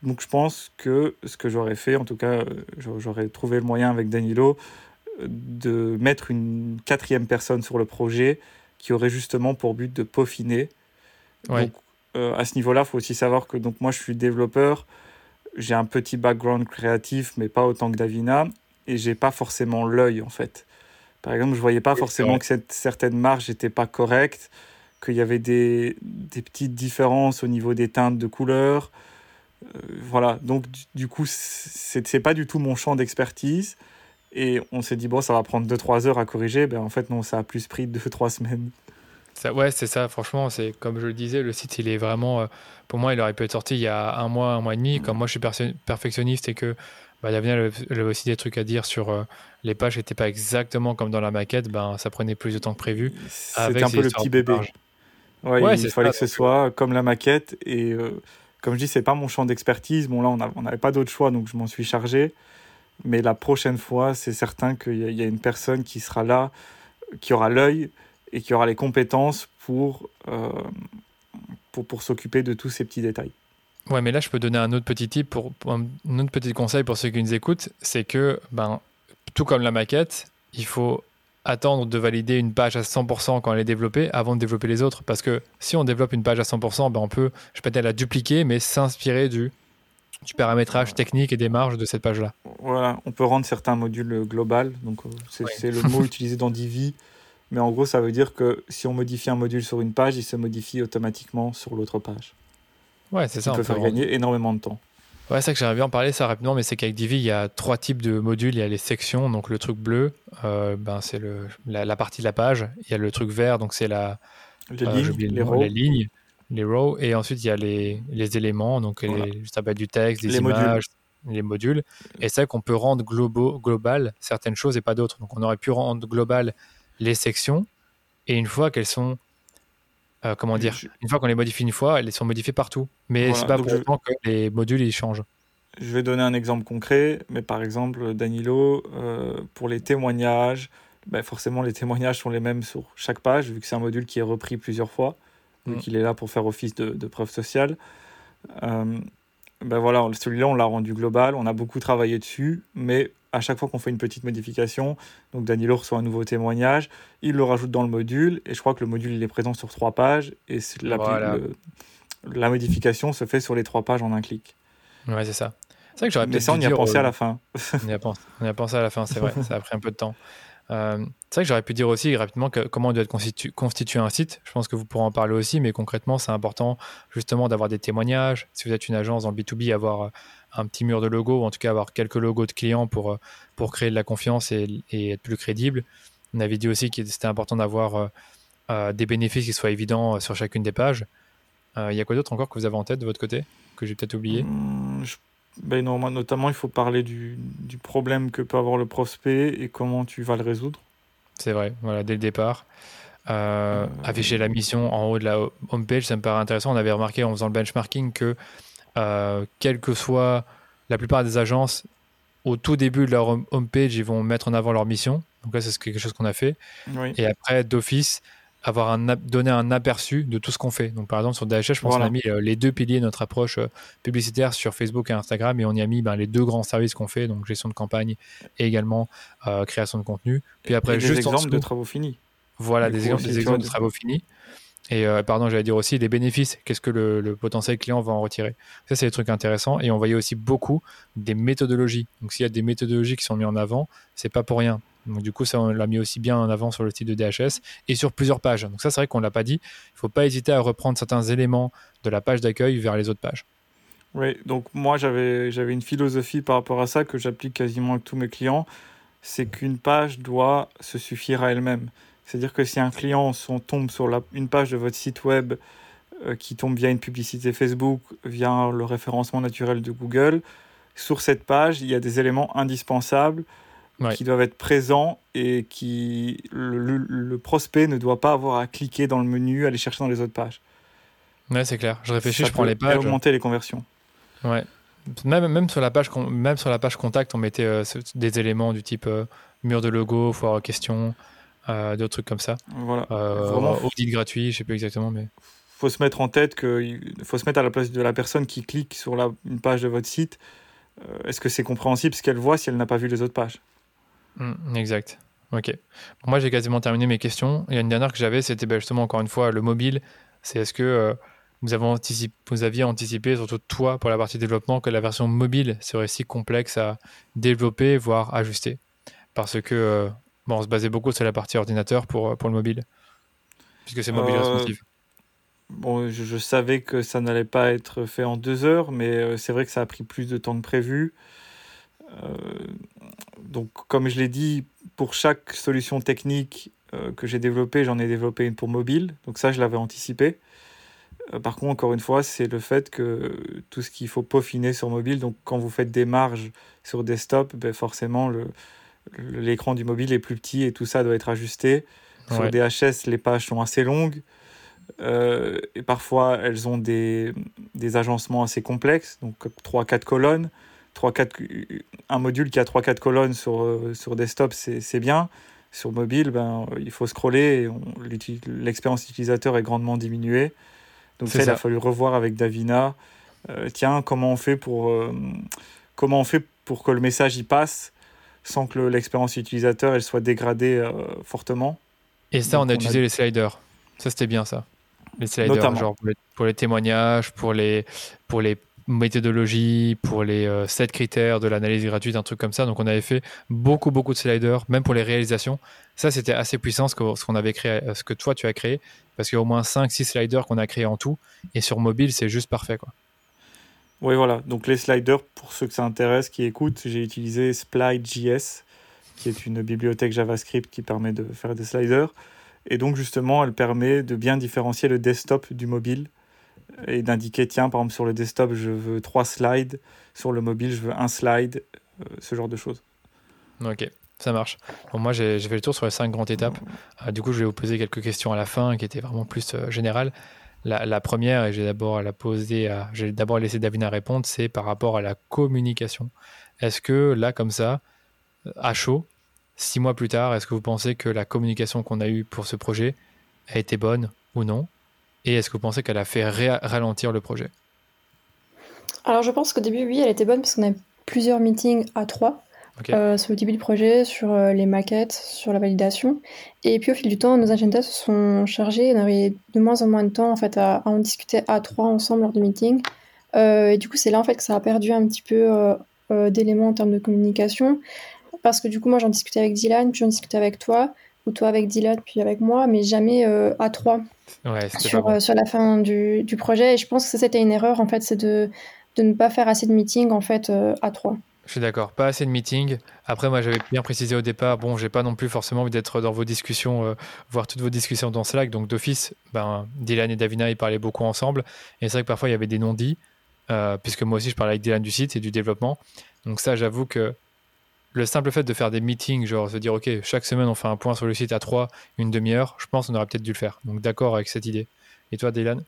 Donc je pense que ce que j'aurais fait, en tout cas, euh, j'a- j'aurais trouvé le moyen avec Danilo euh, de mettre une quatrième personne sur le projet qui aurait justement pour but de peaufiner. Ouais. Donc euh, à ce niveau-là, il faut aussi savoir que donc moi je suis développeur, j'ai un petit background créatif, mais pas autant que Davina, et j'ai pas forcément l'œil en fait. Par exemple, je voyais pas forcément que cette, certaines marges n'étaient pas correctes, qu'il y avait des, des petites différences au niveau des teintes de couleurs. Euh, voilà, donc du, coup, c'est pas du tout mon champ d'expertise. Et on s'est dit, bon, ça va prendre 2-3 heures à corriger. Ben, en fait, non, ça a plus pris 2-3 semaines. Ça, ouais, c'est ça. Franchement, c'est comme je le disais, le site, il est vraiment. euh, pour moi, il aurait pu être sorti il y a un mois, un mois et demi. Comme moi, je suis perfectionniste et que bah, Davina, avait aussi des trucs à dire sur euh, les pages n'étaient pas exactement comme dans la maquette. Ben, ça prenait plus de temps que prévu. C'était un peu le petit bébé. Ouais, Ouais, il fallait ça, que ce soit comme la maquette. Et euh, comme je dis, c'est pas mon champ d'expertise. Bon, là, on n'avait pas d'autre choix, donc je m'en suis chargé. Mais la prochaine fois, c'est certain qu'il y, a- une personne qui sera là, qui aura l'œil et qui aura les compétences pour, euh, pour, pour s'occuper de tous ces petits détails. Ouais, mais là, je peux donner un autre petit tip pour, un autre petit conseil pour ceux qui nous écoutent, c'est que, ben, tout comme la maquette, il faut attendre de valider une page à 100% quand elle est développée avant de développer les autres. Parce que si on développe une page à 100%, ben, on peut, je peux peut-être la dupliquer, mais s'inspirer du, du paramétrage technique et des marges de cette page-là. Voilà, on peut rendre certains modules global. Donc, euh, c'est Ouais. le mot utilisé dans Divi. Mais en gros, ça veut dire que si on modifie un module sur une page, il se modifie automatiquement sur l'autre page. Ouais, c'est Ça on peut peut faire rendre- gagner énormément de temps. Ouais, c'est que j'aimerais bien en parler ça rapidement, mais c'est qu'avec Divi, il y a trois types de modules. Il y a les sections, donc le truc bleu, euh, ben, c'est la, la partie de la page. Il y a le truc vert, donc c'est la, Les Euh, lignes, les rows, les lignes, les rows, et ensuite il y a les, les éléments, donc Voilà. les, ça peut être du texte, des Les modules. images, les modules. Et c'est vrai qu'on peut rendre global, global certaines choses et pas d'autres. Donc on aurait pu rendre global les sections, et une fois qu'elles sont euh, comment dire Une fois qu'on les modifie une fois, elles sont modifiées partout. Mais c'est pas pour autant que les modules ils changent. Je vais donner un exemple concret, mais par exemple, Danilo, euh, pour les témoignages, ben forcément les témoignages sont les mêmes sur chaque page, vu que c'est un module qui est repris plusieurs fois, vu mm. qu'il est là pour faire office de, de preuve sociale. Euh, ben voilà, celui-là, on l'a rendu global, on a beaucoup travaillé dessus, mais à chaque fois qu'on fait une petite modification, donc Danilo reçoit un nouveau témoignage, il le rajoute dans le module, et je crois que le module il est présent sur trois pages, et la, la modification se fait sur les trois pages en un clic. Ouais, c'est ça. C'est vrai que j'aurais Mais ça, on y a pensé à la fin. on, y a pensé, on y a pensé à la fin, c'est vrai, ça a pris un peu de temps. Euh, c'est vrai que j'aurais pu dire aussi rapidement comment doit être constitu constitué un site. Je pense que vous pourrez en parler aussi, mais concrètement, c'est important justement d'avoir des témoignages. Si vous êtes une agence dans le B2B, avoir euh, un petit mur de logo, ou en tout cas avoir quelques logos de clients pour, euh, pour créer de la confiance et, être plus crédible. On avait dit aussi que c'était important d'avoir des bénéfices qui soient évidents sur chacune des pages. Il y a quoi d'autre encore que vous avez en tête de votre côté que j'ai peut-être oublié? Mmh, ben, notamment, il faut parler du, du, problème que peut avoir le prospect et comment tu vas le résoudre. C'est vrai, voilà, dès le départ. Euh, euh, afficher la mission en haut de la homepage, ça me paraît intéressant. On avait remarqué en faisant le benchmarking que, euh, quelle que soit la plupart des agences, au tout début de leur homepage, ils vont mettre en avant leur mission. Donc là, c'est quelque chose qu'on a fait. Et après, d'office, avoir un, donner un aperçu de tout ce qu'on fait. Donc, par exemple, sur DHS, je pense qu'on a mis euh, les deux piliers de notre approche euh, publicitaire sur Facebook et Instagram et on y a mis ben, les deux grands services qu'on fait, donc gestion de campagne et également euh, création de contenu. Puis après, et juste des exemples de travaux finis. Voilà, des exemples, des exemples de travaux finis. Et pardon, j'allais dire aussi des bénéfices. Qu'est-ce que le, le, potentiel client va en retirer? Ça, c'est des trucs intéressants. Et on voyait aussi beaucoup des méthodologies. Donc, s'il y a des méthodologies qui sont mises en avant, c'est pas pour rien. Donc du coup, ça, on l'a mis aussi bien en avant sur le site de DHS et sur plusieurs pages. Donc ça, c'est vrai qu'on ne l'a pas dit. Il ne faut pas hésiter à reprendre certains éléments de la page d'accueil vers les autres pages. Oui, donc moi, j'avais, j'avais une philosophie par rapport à ça que j'applique quasiment avec tous mes clients. C'est qu'une page doit se suffire à elle-même. C'est-à-dire que si un client tombe sur la, une page de votre site web euh, qui tombe via une publicité Facebook, via le référencement naturel de Google, sur cette page, il y a des éléments indispensables qui doivent être présents et qui le, prospect ne doit pas avoir à cliquer dans le menu, aller chercher dans les autres pages. Ouais, c'est clair. Je réfléchis, je prends les pages. augmenter les conversions. Ouais. Même, même, sur la page, même sur la page contact, on mettait euh, des éléments du type euh, mur de logo, foire question, euh, d'autres trucs comme ça. Voilà. Vraiment, audit gratuit, je sais plus exactement, mais. Faut se mettre en tête que faut se mettre à la place de la personne qui clique sur la, une page de votre site. Est-ce que c'est compréhensible ce qu'elle voit si elle n'a pas vu les autres pages? Mm, exact. Ok. moi, j'ai quasiment terminé mes questions. Il y a une dernière que j'avais, c'était ben, justement encore une fois le mobile. C'est est-ce que euh, vous, avez anticipé, vous aviez anticipé, surtout toi pour la partie développement, que la version mobile serait si complexe à développer, voire ajuster? Parce que euh, bon, on se basait beaucoup sur la partie ordinateur pour, pour le mobile, puisque c'est mobile euh, responsive. Bon, je, je, savais que ça n'allait pas être fait en deux heures, mais c'est vrai que ça a pris plus de temps que prévu. Euh, donc, comme je l'ai dit, pour chaque solution technique euh, que j'ai développée, j'en ai développé une pour mobile. Donc ça, je l'avais anticipé. Euh, par contre, encore une fois, c'est le fait que tout ce qu'il faut peaufiner sur mobile, donc quand vous faites des marges sur desktop, ben forcément, l'écran du mobile est plus petit et tout ça doit être ajusté. Sur DHS, les pages sont assez longues. et parfois, elles ont des, des agencements assez complexes, donc 3-4 colonnes. 3, 4, un module qui a 3-4 colonnes sur, euh, sur desktop, c'est bien. Sur mobile, ben, il faut scroller et l'expérience utilisateur est grandement diminuée. Donc ça, il a fallu revoir avec Davina. Euh, tiens, comment on fait pour euh, comment on fait pour que le message y passe? Sans que l'expérience utilisateur elle soit dégradée fortement. Et ça, on a utilisé les sliders. Ça, c'était bien ça. Les sliders, genre pour les, pour les, témoignages, pour les, pour les méthodologie, pour les euh, 7 critères de l'analyse gratuite, un truc comme ça. Donc on avait fait beaucoup, beaucoup de sliders, même pour les réalisations. Ça, c'était assez puissant ce qu'on avait créé, ce que toi tu as créé, parce qu'il y a au moins 5-6 sliders qu'on a créés en tout. Et sur mobile, c'est juste parfait. Quoi. Oui, voilà. Donc les sliders, pour ceux que ça intéresse, qui écoutent, j'ai utilisé Splite.js, qui est une bibliothèque JavaScript qui permet de faire des sliders. Et donc justement, elle permet de bien différencier le desktop du mobile et d'indiquer, tiens, par exemple, sur le desktop, je veux trois slides, sur le mobile, je veux un slide, euh, ce genre de choses. Ok, ça marche. Bon, moi, j'ai fait le tour sur les cinq grandes étapes. Euh, du coup, je vais vous poser quelques questions à la fin qui étaient vraiment plus euh, générales. La, première, et j'ai d'abord la poser, j'ai d'abord laissé Davina répondre, c'est par rapport à la communication. Est-ce que là, comme ça, à chaud, six mois plus tard, est-ce que vous pensez que la communication qu'on a eue pour ce projet a été bonne ou non? Et est-ce que vous pensez qu'elle a fait ralentir le projet? Alors je pense qu'au début, oui, elle était bonne parce qu'on a plusieurs meetings à trois. Euh, sur le début du projet, sur euh, les maquettes, sur la validation. Et puis au fil du temps, nos agendas se sont chargés. On avait de moins en moins de temps en fait à, en discuter à trois ensemble lors du meeting. Euh, et du coup, c'est là en fait que ça a perdu un petit peu d'éléments en termes de communication. Parce que du coup, moi j'en discutais avec Dylan, puis j'en discutais avec toi ou toi avec Dylan, puis avec moi, mais jamais euh, à trois sur, euh, sur la fin du, du, projet. Et je pense que c'était une erreur, en fait, c'est de, de ne pas faire assez de meetings, en fait, euh, à trois. Je suis d'accord, pas assez de meetings. Après, moi, j'avais bien précisé au départ, bon, j'ai pas non plus forcément envie d'être dans vos discussions, voir toutes vos discussions dans Slack. Donc, d'office, ben, Dylan et Davina, ils parlaient beaucoup ensemble. Et c'est vrai que parfois, il y avait des non-dits, puisque moi aussi, je parlais avec Dylan du site et du développement. Donc, ça, j'avoue que le simple fait de faire des meetings, genre se dire, OK, chaque semaine on fait un point sur le site à 3, une demi-heure, je pense qu'on aurait peut-être dû le faire. Donc d'accord avec cette idée. Et toi, Dylan?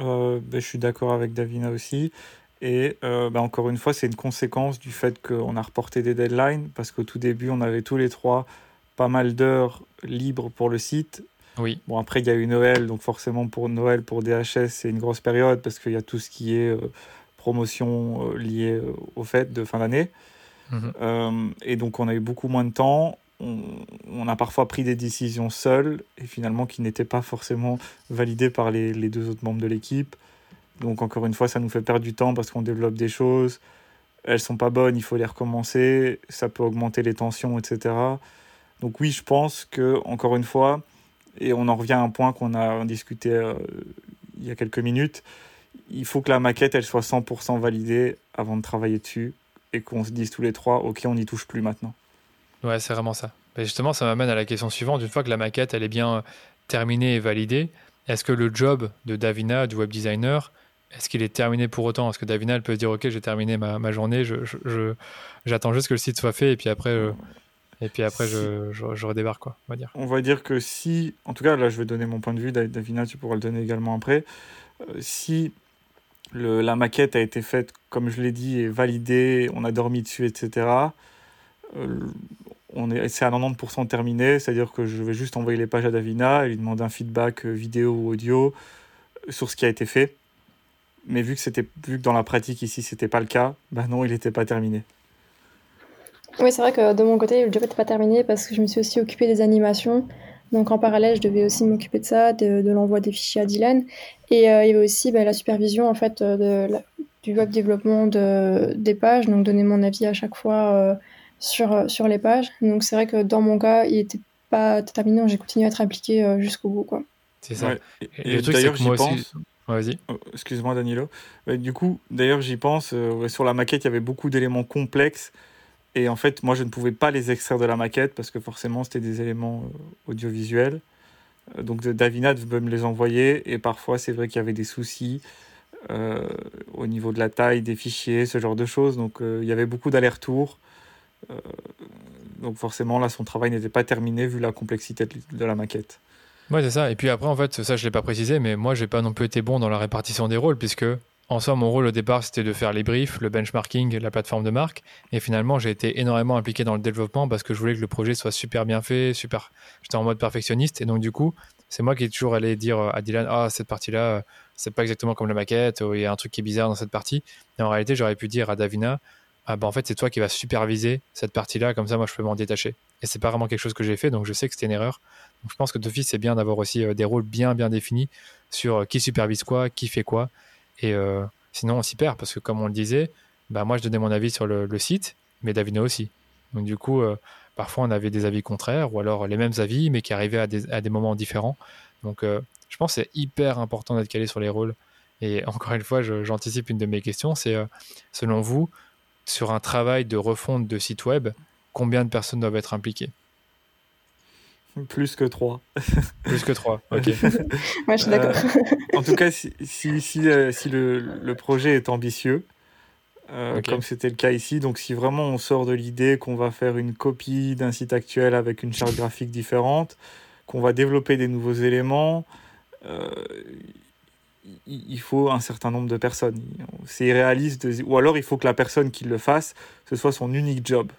Euh, ben, Je suis d'accord avec Davina aussi. Et euh, ben, encore une fois, c'est une conséquence du fait qu'on a reporté des deadlines, parce qu'au tout début, on avait tous les trois pas mal d'heures libres pour le site. Oui. Bon, après, il y a eu Noël, donc forcément pour Noël, pour DHS, c'est une grosse période, parce qu'il y a tout ce qui est euh, promotion liée aux fêtes de fin d'année. Mhm. Euh, et donc on a eu beaucoup moins de temps. On, a parfois pris des décisions seuls et finalement qui n'étaient pas forcément validées par les, les deux autres membres de l'équipe. Donc encore une fois, ça nous fait perdre du temps parce qu'on développe des choses. Elles sont pas bonnes, il faut les recommencer. Ça peut augmenter les tensions, etc. Donc oui, je pense que encore une fois, et on en revient à un point qu'on a discuté euh, il y a quelques minutes, il faut que la maquette elle soit 100% validée avant de travailler dessus et qu'on se dise tous les trois, ok, on n'y touche plus maintenant. Ouais, c'est vraiment ça. Justement, ça m'amène à la question suivante. Une fois que la maquette, elle est bien euh, terminée et validée, est-ce que le job de Davina, du web designer, est-ce qu'il est terminé pour autant? Est-ce que Davina, elle peut se dire, ok, j'ai terminé ma, ma journée, je, je, j'attends juste que le site soit fait et puis après, je, et puis après je, je, redébarque, quoi, on va dire. On va dire que si, en tout cas, là, je vais donner mon point de vue, Davina, tu pourras le donner également après. Euh, si la maquette a été faite, comme je l'ai dit, et validée, on a dormi dessus, etc. Euh, on est, c'est à 90% terminé, c'est-à-dire que je vais juste envoyer les pages à Davina et lui demander un feedback euh, vidéo ou audio sur ce qui a été fait. Mais vu que, c'était, vu que dans la pratique ici, c'était pas le cas, bah non, il n'était pas terminé. Oui, c'est vrai que de mon côté, le job n'était pas terminé parce que je me suis aussi occupé des animations. Donc en parallèle, je devais aussi m'occuper de ça, de, l'envoi des fichiers à Dylan. Et euh, il y avait aussi bah, la supervision en fait de du web développement de, des pages, donc donner mon avis à chaque fois euh, sur, sur les pages. Donc c'est vrai que dans mon cas, il n'était pas terminé, j'ai continué à être impliqué euh, jusqu'au bout. Quoi. C'est ça. Et, d'ailleurs, j'y pense. Vas-y. Oh, excuse-moi, Danilo. du coup, d'ailleurs, j'y pense. sur la maquette, il y avait beaucoup d'éléments complexes et en fait, moi, je ne pouvais pas les extraire de la maquette parce que forcément, c'était des éléments euh, audiovisuels. Euh, donc, Davina devait me les envoyer. Et parfois, c'est vrai qu'il y avait des soucis euh, au niveau de la taille des fichiers, ce genre de choses. Donc, il y avait beaucoup d'allers-retours. donc, forcément, là, son travail n'était pas terminé vu la complexité de la maquette. Ouais, c'est ça. Et puis après, en fait, ça, je ne l'ai pas précisé, mais moi, j'ai pas non plus été bon dans la répartition des rôles, puisque en soi, mon rôle au départ, c'était de faire les briefs, le benchmarking, la plateforme de marque. Et finalement, j'ai été énormément impliqué dans le développement parce que je voulais que le projet soit super bien fait, super. J'étais en mode perfectionniste. Et donc, du coup, c'est moi qui ai toujours allé dire à Dylan Ah, cette partie-là, c'est pas exactement comme la maquette, il y a un truc qui est bizarre dans cette partie. Et en réalité, j'aurais pu dire à Davina ah, bah, en fait, c'est toi qui vas superviser cette partie-là, comme ça, moi, je peux m'en détacher. Et c'est pas vraiment quelque chose que j'ai fait, donc je sais que c'était une erreur. Je pense que d'office, c'est bien d'avoir aussi euh, des rôles bien, bien définis sur euh, qui supervise quoi, qui fait quoi. Et, euh, Sinon, on s'y perd parce que, comme on le disait, bah, moi, je donnais mon avis sur le, site, mais Davina aussi. Donc, du coup, parfois, on avait des avis contraires ou alors les mêmes avis, mais qui arrivaient à des, moments différents. Donc, je pense que c'est hyper important d'être calé sur les rôles. Et encore une fois, j'anticipe une de mes questions c'est selon vous, sur un travail de refonte de site web, combien de personnes doivent être impliquées? Plus que 3. Plus que 3, ok. ouais, je suis d'accord. en tout cas, si, si, si, le, le, projet est ambitieux, comme c'était le cas ici, donc si vraiment on sort de l'idée qu'on va faire une copie d'un site actuel avec une charte graphique différente, qu'on va développer des nouveaux éléments, il faut un certain nombre de personnes. C'est irréaliste. Ou alors il faut que la personne qui le fasse, ce soit son unique job,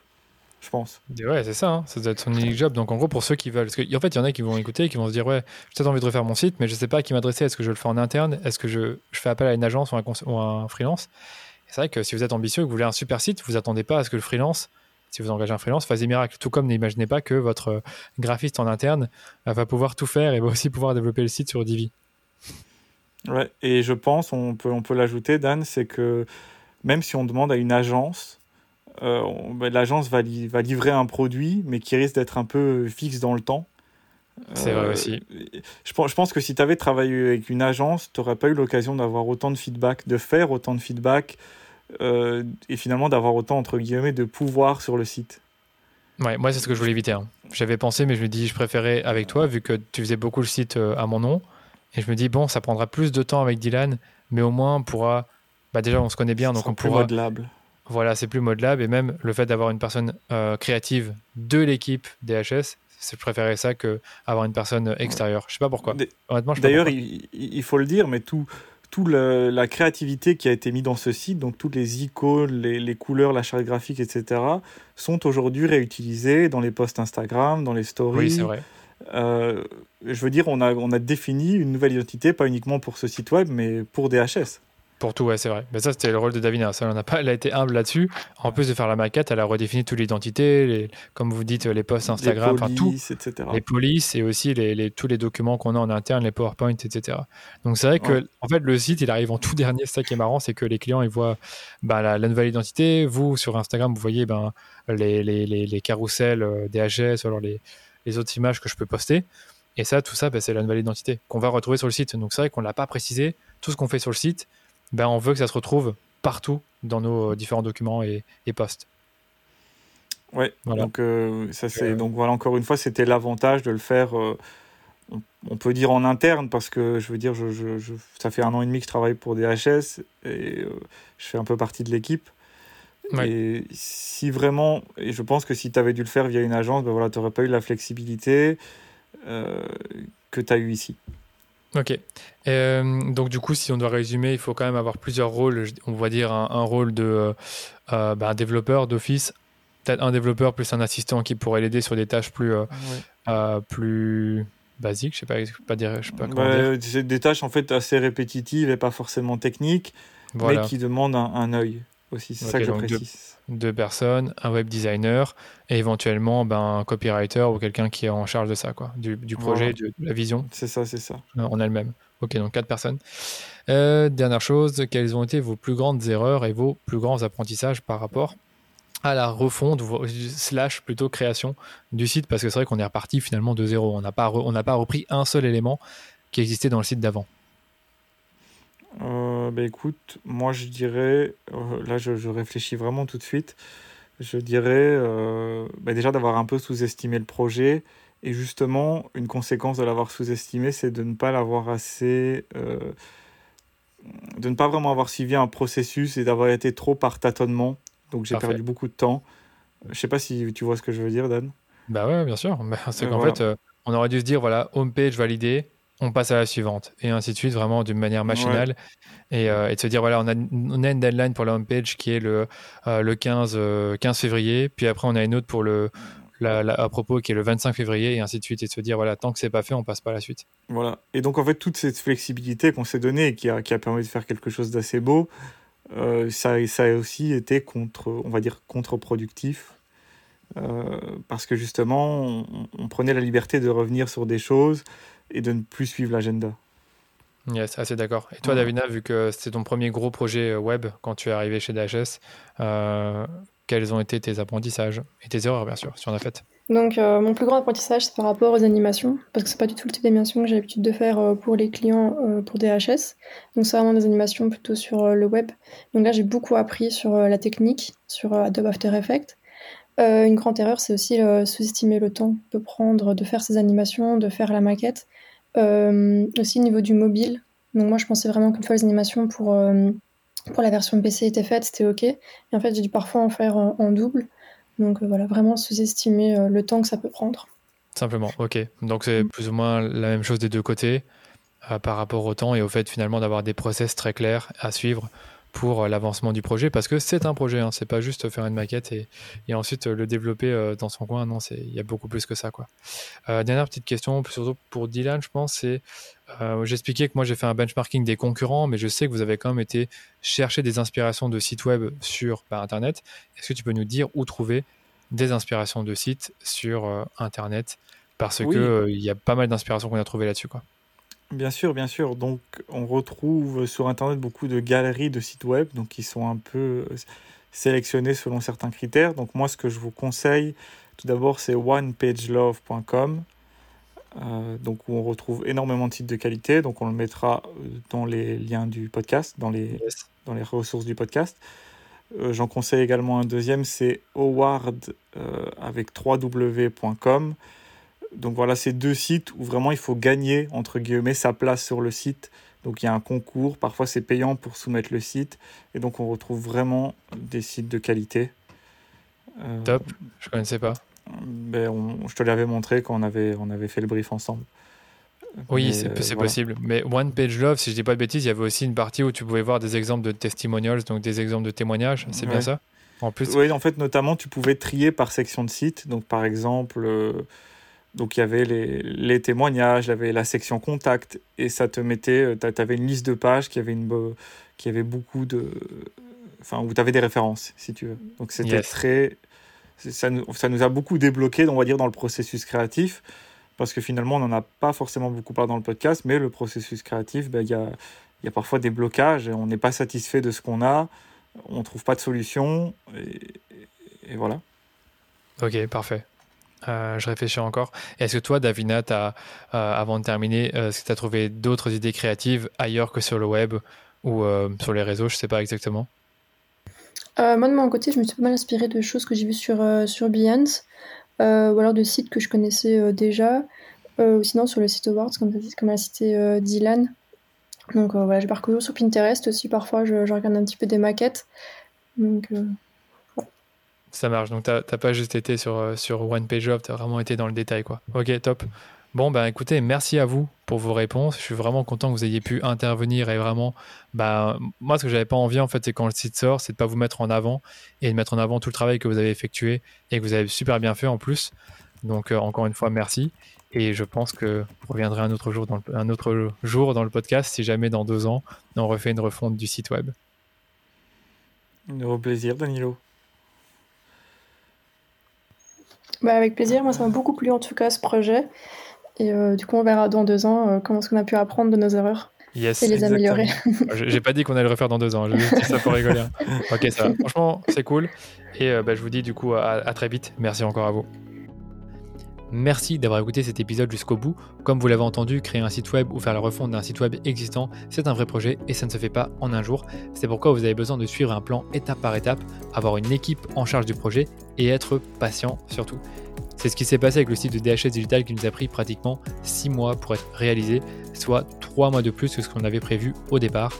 je pense. Ouais, c'est ça, hein. ça doit être son unique job. Donc en gros, pour ceux qui veulent. Parce en fait, il y en a qui vont écouter et qui vont se dire Ouais, j'ai peut-être envie de refaire mon site, mais je ne sais pas à qui m'adresser. Est-ce que je le fais en interne? Est-ce que je, je, fais appel à une agence ou un, ou un freelance? C'est vrai que si vous êtes ambitieux et que vous voulez un super site, vous attendez pas à ce que le freelance si vous engagez un freelance, fasse des miracles. Tout comme n'imaginez pas que votre graphiste en interne va pouvoir tout faire et va aussi pouvoir développer le site sur Divi. Ouais, et je pense, on peut, on peut l'ajouter, Dan, c'est que même si on demande à une agence, euh, ben, l'agence va, va livrer un produit, mais qui risque d'être un peu fixe dans le temps. C'est vrai euh, aussi. Je, je pense que si tu avais travaillé avec une agence, tu n'aurais pas eu l'occasion d'avoir autant de feedback, de faire autant de feedback, euh, et finalement d'avoir autant, entre guillemets, de pouvoir sur le site. Ouais, moi, c'est ce que je voulais éviter. Hein. J'avais pensé, mais je me dis, je préférais avec toi, vu que tu faisais beaucoup le site à mon nom. Et je me dis, bon, ça prendra plus de temps avec Dylan, mais au moins on pourra. Bah déjà, on se connaît bien, donc on pourra. modelable. Voilà, c'est plus modelable. Et même le fait d'avoir une personne euh, créative de l'équipe DHS, je préférais ça que avoir une personne extérieure. Je sais pas pourquoi. Honnêtement, D'ailleurs, il, il, faut le dire, mais tout, tout la créativité qui a été mise dans ce site, donc toutes les icônes, les, les couleurs, la charte graphique, etc., sont aujourd'hui réutilisées dans les posts Instagram, dans les stories. Oui, c'est vrai. Euh, je veux dire, on a, on a défini une nouvelle identité, pas uniquement pour ce site web, mais pour DHS. Pour tout, ouais, c'est vrai. Mais ça, c'était le rôle de Davina. Ça, on pas, elle a été humble là-dessus. En plus de faire la maquette, elle a redéfini toute l'identité, comme vous dites, les posts Instagram, les polices, tout, etc. Les polices et aussi les, tous les documents qu'on a en interne, les PowerPoint, etc. Donc c'est vrai que, en fait, le site, il arrive en tout dernier. C'est ça qui est marrant, c'est que les clients, ils voient bah, la, nouvelle identité. Vous, sur Instagram, vous voyez ben, les, les, carousels euh, DHS, ou alors les, les autres images que je peux poster. Et ça, tout ça, bah, c'est la nouvelle identité qu'on va retrouver sur le site. Donc c'est vrai qu'on ne l'a pas précisé. Tout ce qu'on fait sur le site, ben, on veut que ça se retrouve partout dans nos différents documents et, et posts. Ouais, donc, euh, ça, c'est, euh, donc voilà, encore une fois, c'était l'avantage de le faire, euh, on, peut dire en interne, parce que je veux dire, je, je, ça fait un an et demi que je travaille pour DHS et je fais un peu partie de l'équipe. Et si vraiment, et je pense que si tu avais dû le faire via une agence, ben voilà, tu n'aurais pas eu la flexibilité euh, que tu as eu ici. Ok. Euh, donc du coup, si on doit résumer, il faut quand même avoir plusieurs rôles. On va dire un, rôle de euh, ben, développeur d'office, peut-être un développeur plus un assistant qui pourrait l'aider sur des tâches plus, plus basiques. Je sais pas, pas dire, je sais pas comment dire. C'est des tâches en fait assez répétitives et pas forcément techniques, mais qui demandent un, un œil aussi, c'est ça que je précise. Deux, personnes, un web designer et éventuellement ben, un copywriter ou quelqu'un qui est en charge de ça, quoi, du, projet, de, la vision. C'est ça, c'est ça. En elle-même. Ok, donc quatre personnes. Euh, dernière chose, quelles ont été vos plus grandes erreurs et vos plus grands apprentissages par rapport à la refonte slash plutôt création du site? Parce que c'est vrai qu'on est reparti finalement de zéro. On n'a pas, on n'a pas repris un seul élément qui existait dans le site d'avant. Euh, bah, écoute, moi je dirais, euh, là je, je, réfléchis vraiment tout de suite, je dirais euh, bah, déjà d'avoir un peu sous-estimé le projet. Et justement, une conséquence de l'avoir sous-estimé, c'est de ne pas l'avoir assez. de ne pas vraiment avoir suivi un processus et d'avoir été trop par tâtonnement. Donc j'ai perdu beaucoup de temps. Je sais pas si tu vois ce que je veux dire, Dan. Bah ouais, bien sûr. C'est qu'en fait, on aurait dû se dire voilà, homepage validé, on passe à la suivante, et ainsi de suite, vraiment d'une manière machinale. Euh, et, de se dire, voilà, on a, une deadline pour la homepage qui est le, euh, le 15, 15 euh, février, puis après on a une autre pour le, à propos qui est le 25 février, et ainsi de suite, et de se dire, voilà, tant que c'est pas fait, on passe pas à la suite. Voilà. Et donc, en fait, toute cette flexibilité qu'on s'est donnée et qui a, qui a permis de faire quelque chose d'assez beau, ça, ça a aussi été contre, on va dire, contre-productif. parce que justement, on, on, prenait la liberté de revenir sur des choses et de ne plus suivre l'agenda. Yes, assez d'accord. Et toi, Davina, vu que c'était ton premier gros projet euh, web quand tu es arrivé chez DHS, euh, quels ont été tes apprentissages et tes erreurs, bien sûr, si on a fait Donc, euh, mon plus grand apprentissage, c'est par rapport aux animations, parce que c'est pas du tout le type d'animation que j'ai l'habitude de faire pour les clients pour DHS. Donc, c'est vraiment des animations plutôt sur le web. Donc là, j'ai beaucoup appris sur la technique, sur Adobe After Effects. Une grande erreur, c'est aussi sous-estimer le temps que peut prendre de faire ces animations, de faire la maquette. aussi au niveau du mobile. Donc moi, je pensais vraiment qu'une fois les animations pour, pour la version PC étaient faites, c'était OK. Et en fait, j'ai dû parfois en faire en double. Donc voilà, vraiment sous-estimer le temps que ça peut prendre. Simplement, ok. Donc c'est plus ou moins la même chose des deux côtés euh, par rapport au temps et au fait finalement d'avoir des process très clairs à suivre pour euh, l'avancement du projet parce que c'est un projet, hein, c'est pas juste faire une maquette et, et ensuite euh, le développer dans son coin. Non, il y a beaucoup plus que ça. Quoi. dernière petite question, surtout pour Dylan, je pense, c'est j'expliquais que moi j'ai fait un benchmarking des concurrents, mais je sais que vous avez quand même été chercher des inspirations de sites web sur bah, Internet. Est-ce que tu peux nous dire où trouver des inspirations de sites sur euh, Internet? Parce qu'il euh, il y a pas mal d'inspirations qu'on a trouvées là-dessus. Quoi. Bien sûr, bien sûr. Donc, on retrouve sur Internet beaucoup de galeries de sites web, donc qui sont un peu euh, sélectionnés selon certains critères. Donc, moi, ce que je vous conseille, tout d'abord, c'est onepagelove.com, donc où on retrouve énormément de sites de qualité. Donc, on le mettra dans les liens du podcast, dans les, dans les ressources du podcast. Euh, j'en conseille également un deuxième, c'est howard euh, avec 3w.com. Donc voilà, c'est deux sites où vraiment il faut gagner, entre guillemets, sa place sur le site. Donc il y a un concours, parfois c'est payant pour soumettre le site. Et donc on retrouve vraiment des sites de qualité. Euh, Top, je connaissais pas. Ben, je te l'avais montré quand on avait, on avait fait le brief ensemble. Oui, c'est possible. Mais One Page Love, si je dis pas de bêtises, il y avait aussi une partie où tu pouvais voir des exemples de testimonials, donc des exemples de témoignages. C'est bien ça? En plus. Oui, en fait, notamment, tu pouvais trier par section de site. Donc, par exemple, euh, donc il y avait les, les, témoignages, il y avait la section contact, et ça te mettait, euh, tu avais une liste de pages qui avait une, qui avait beaucoup de, enfin, où tu avais des références, si tu veux. Donc, c'était très, ça nous, ça nous a beaucoup débloqué, on va dire, dans le processus créatif parce que finalement, on n'en a pas forcément beaucoup parlé dans le podcast, mais le processus créatif, ben, il y, a, y, a, parfois des blocages, et on n'est pas satisfait de ce qu'on a, on ne trouve pas de solution, et, voilà. Ok, parfait. Euh, je réfléchis encore. Est-ce que toi, Davina, euh, avant de terminer, euh, est-ce que tu as trouvé d'autres idées créatives ailleurs que sur le web ou sur les réseaux? Je ne sais pas exactement. moi, de mon côté, je me suis pas mal inspiré de choses que j'ai vues sur, sur Behance. Ou alors de sites que je connaissais déjà, ou sinon sur le site Awards, comme, comme l'a cité Dylan. Donc voilà, j'ai parcouru sur Pinterest aussi, parfois je, regarde un petit peu des maquettes. Donc, Ça marche, donc t'as pas juste été sur, sur One Page Up, t'as vraiment été dans le détail quoi. Ok, top. Bon, ben écoutez, merci à vous pour vos réponses. Je suis vraiment content que vous ayez pu intervenir et vraiment, bah, moi, ce que j'avais pas envie, en fait, c'est quand le site sort, c'est de pas vous mettre en avant et de mettre en avant tout le travail que vous avez effectué et que vous avez super bien fait en plus. Donc, euh, encore une fois, merci. Et je pense que vous reviendrez un autre jour dans le, un autre jour dans le podcast si jamais dans deux ans, on refait une refonte du site web. Au plaisir, Danilo. Bah avec plaisir, moi ça m'a beaucoup plu en tout cas ce projet. Et euh, du coup, on verra dans deux ans euh, comment est-ce qu'on a pu apprendre de nos erreurs et les améliorer. J'ai pas dit qu'on allait le refaire dans deux ans, j'ai juste dit ça pour rigoler. ok, ça va. Franchement, c'est cool. Et euh, bah, je vous dis du coup à, à très vite. Merci encore à vous. Merci d'avoir écouté cet épisode jusqu'au bout. Comme vous l'avez entendu, créer un site web ou faire la refonte d'un site web existant, c'est un vrai projet et ça ne se fait pas en un jour. C'est pourquoi vous avez besoin de suivre un plan étape par étape, avoir une équipe en charge du projet et être patient surtout. C'est ce qui s'est passé avec le site de DHS Digital qui nous a pris pratiquement 6 mois pour être réalisé, soit 3 mois de plus que ce qu'on avait prévu au départ.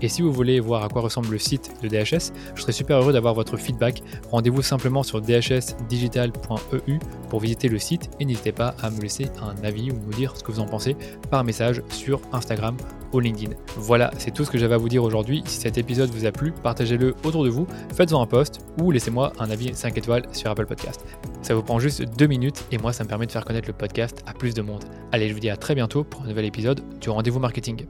Et si vous voulez voir à quoi ressemble le site de DHS, je serais super heureux d'avoir votre feedback. Rendez-vous simplement sur dhsdigital.eu pour visiter le site et n'hésitez pas à me laisser un avis ou me dire ce que vous en pensez par message sur Instagram ou LinkedIn. Voilà, c'est tout ce que j'avais à vous dire aujourd'hui. Si cet épisode vous a plu, partagez-le autour de vous, faites-en un post ou laissez-moi un avis 5 étoiles sur Apple Podcast. Ça vous prend juste 2 minutes et moi ça me permet de faire connaître le podcast à plus de monde. Allez, je vous dis à très bientôt pour un nouvel épisode du rendez-vous marketing.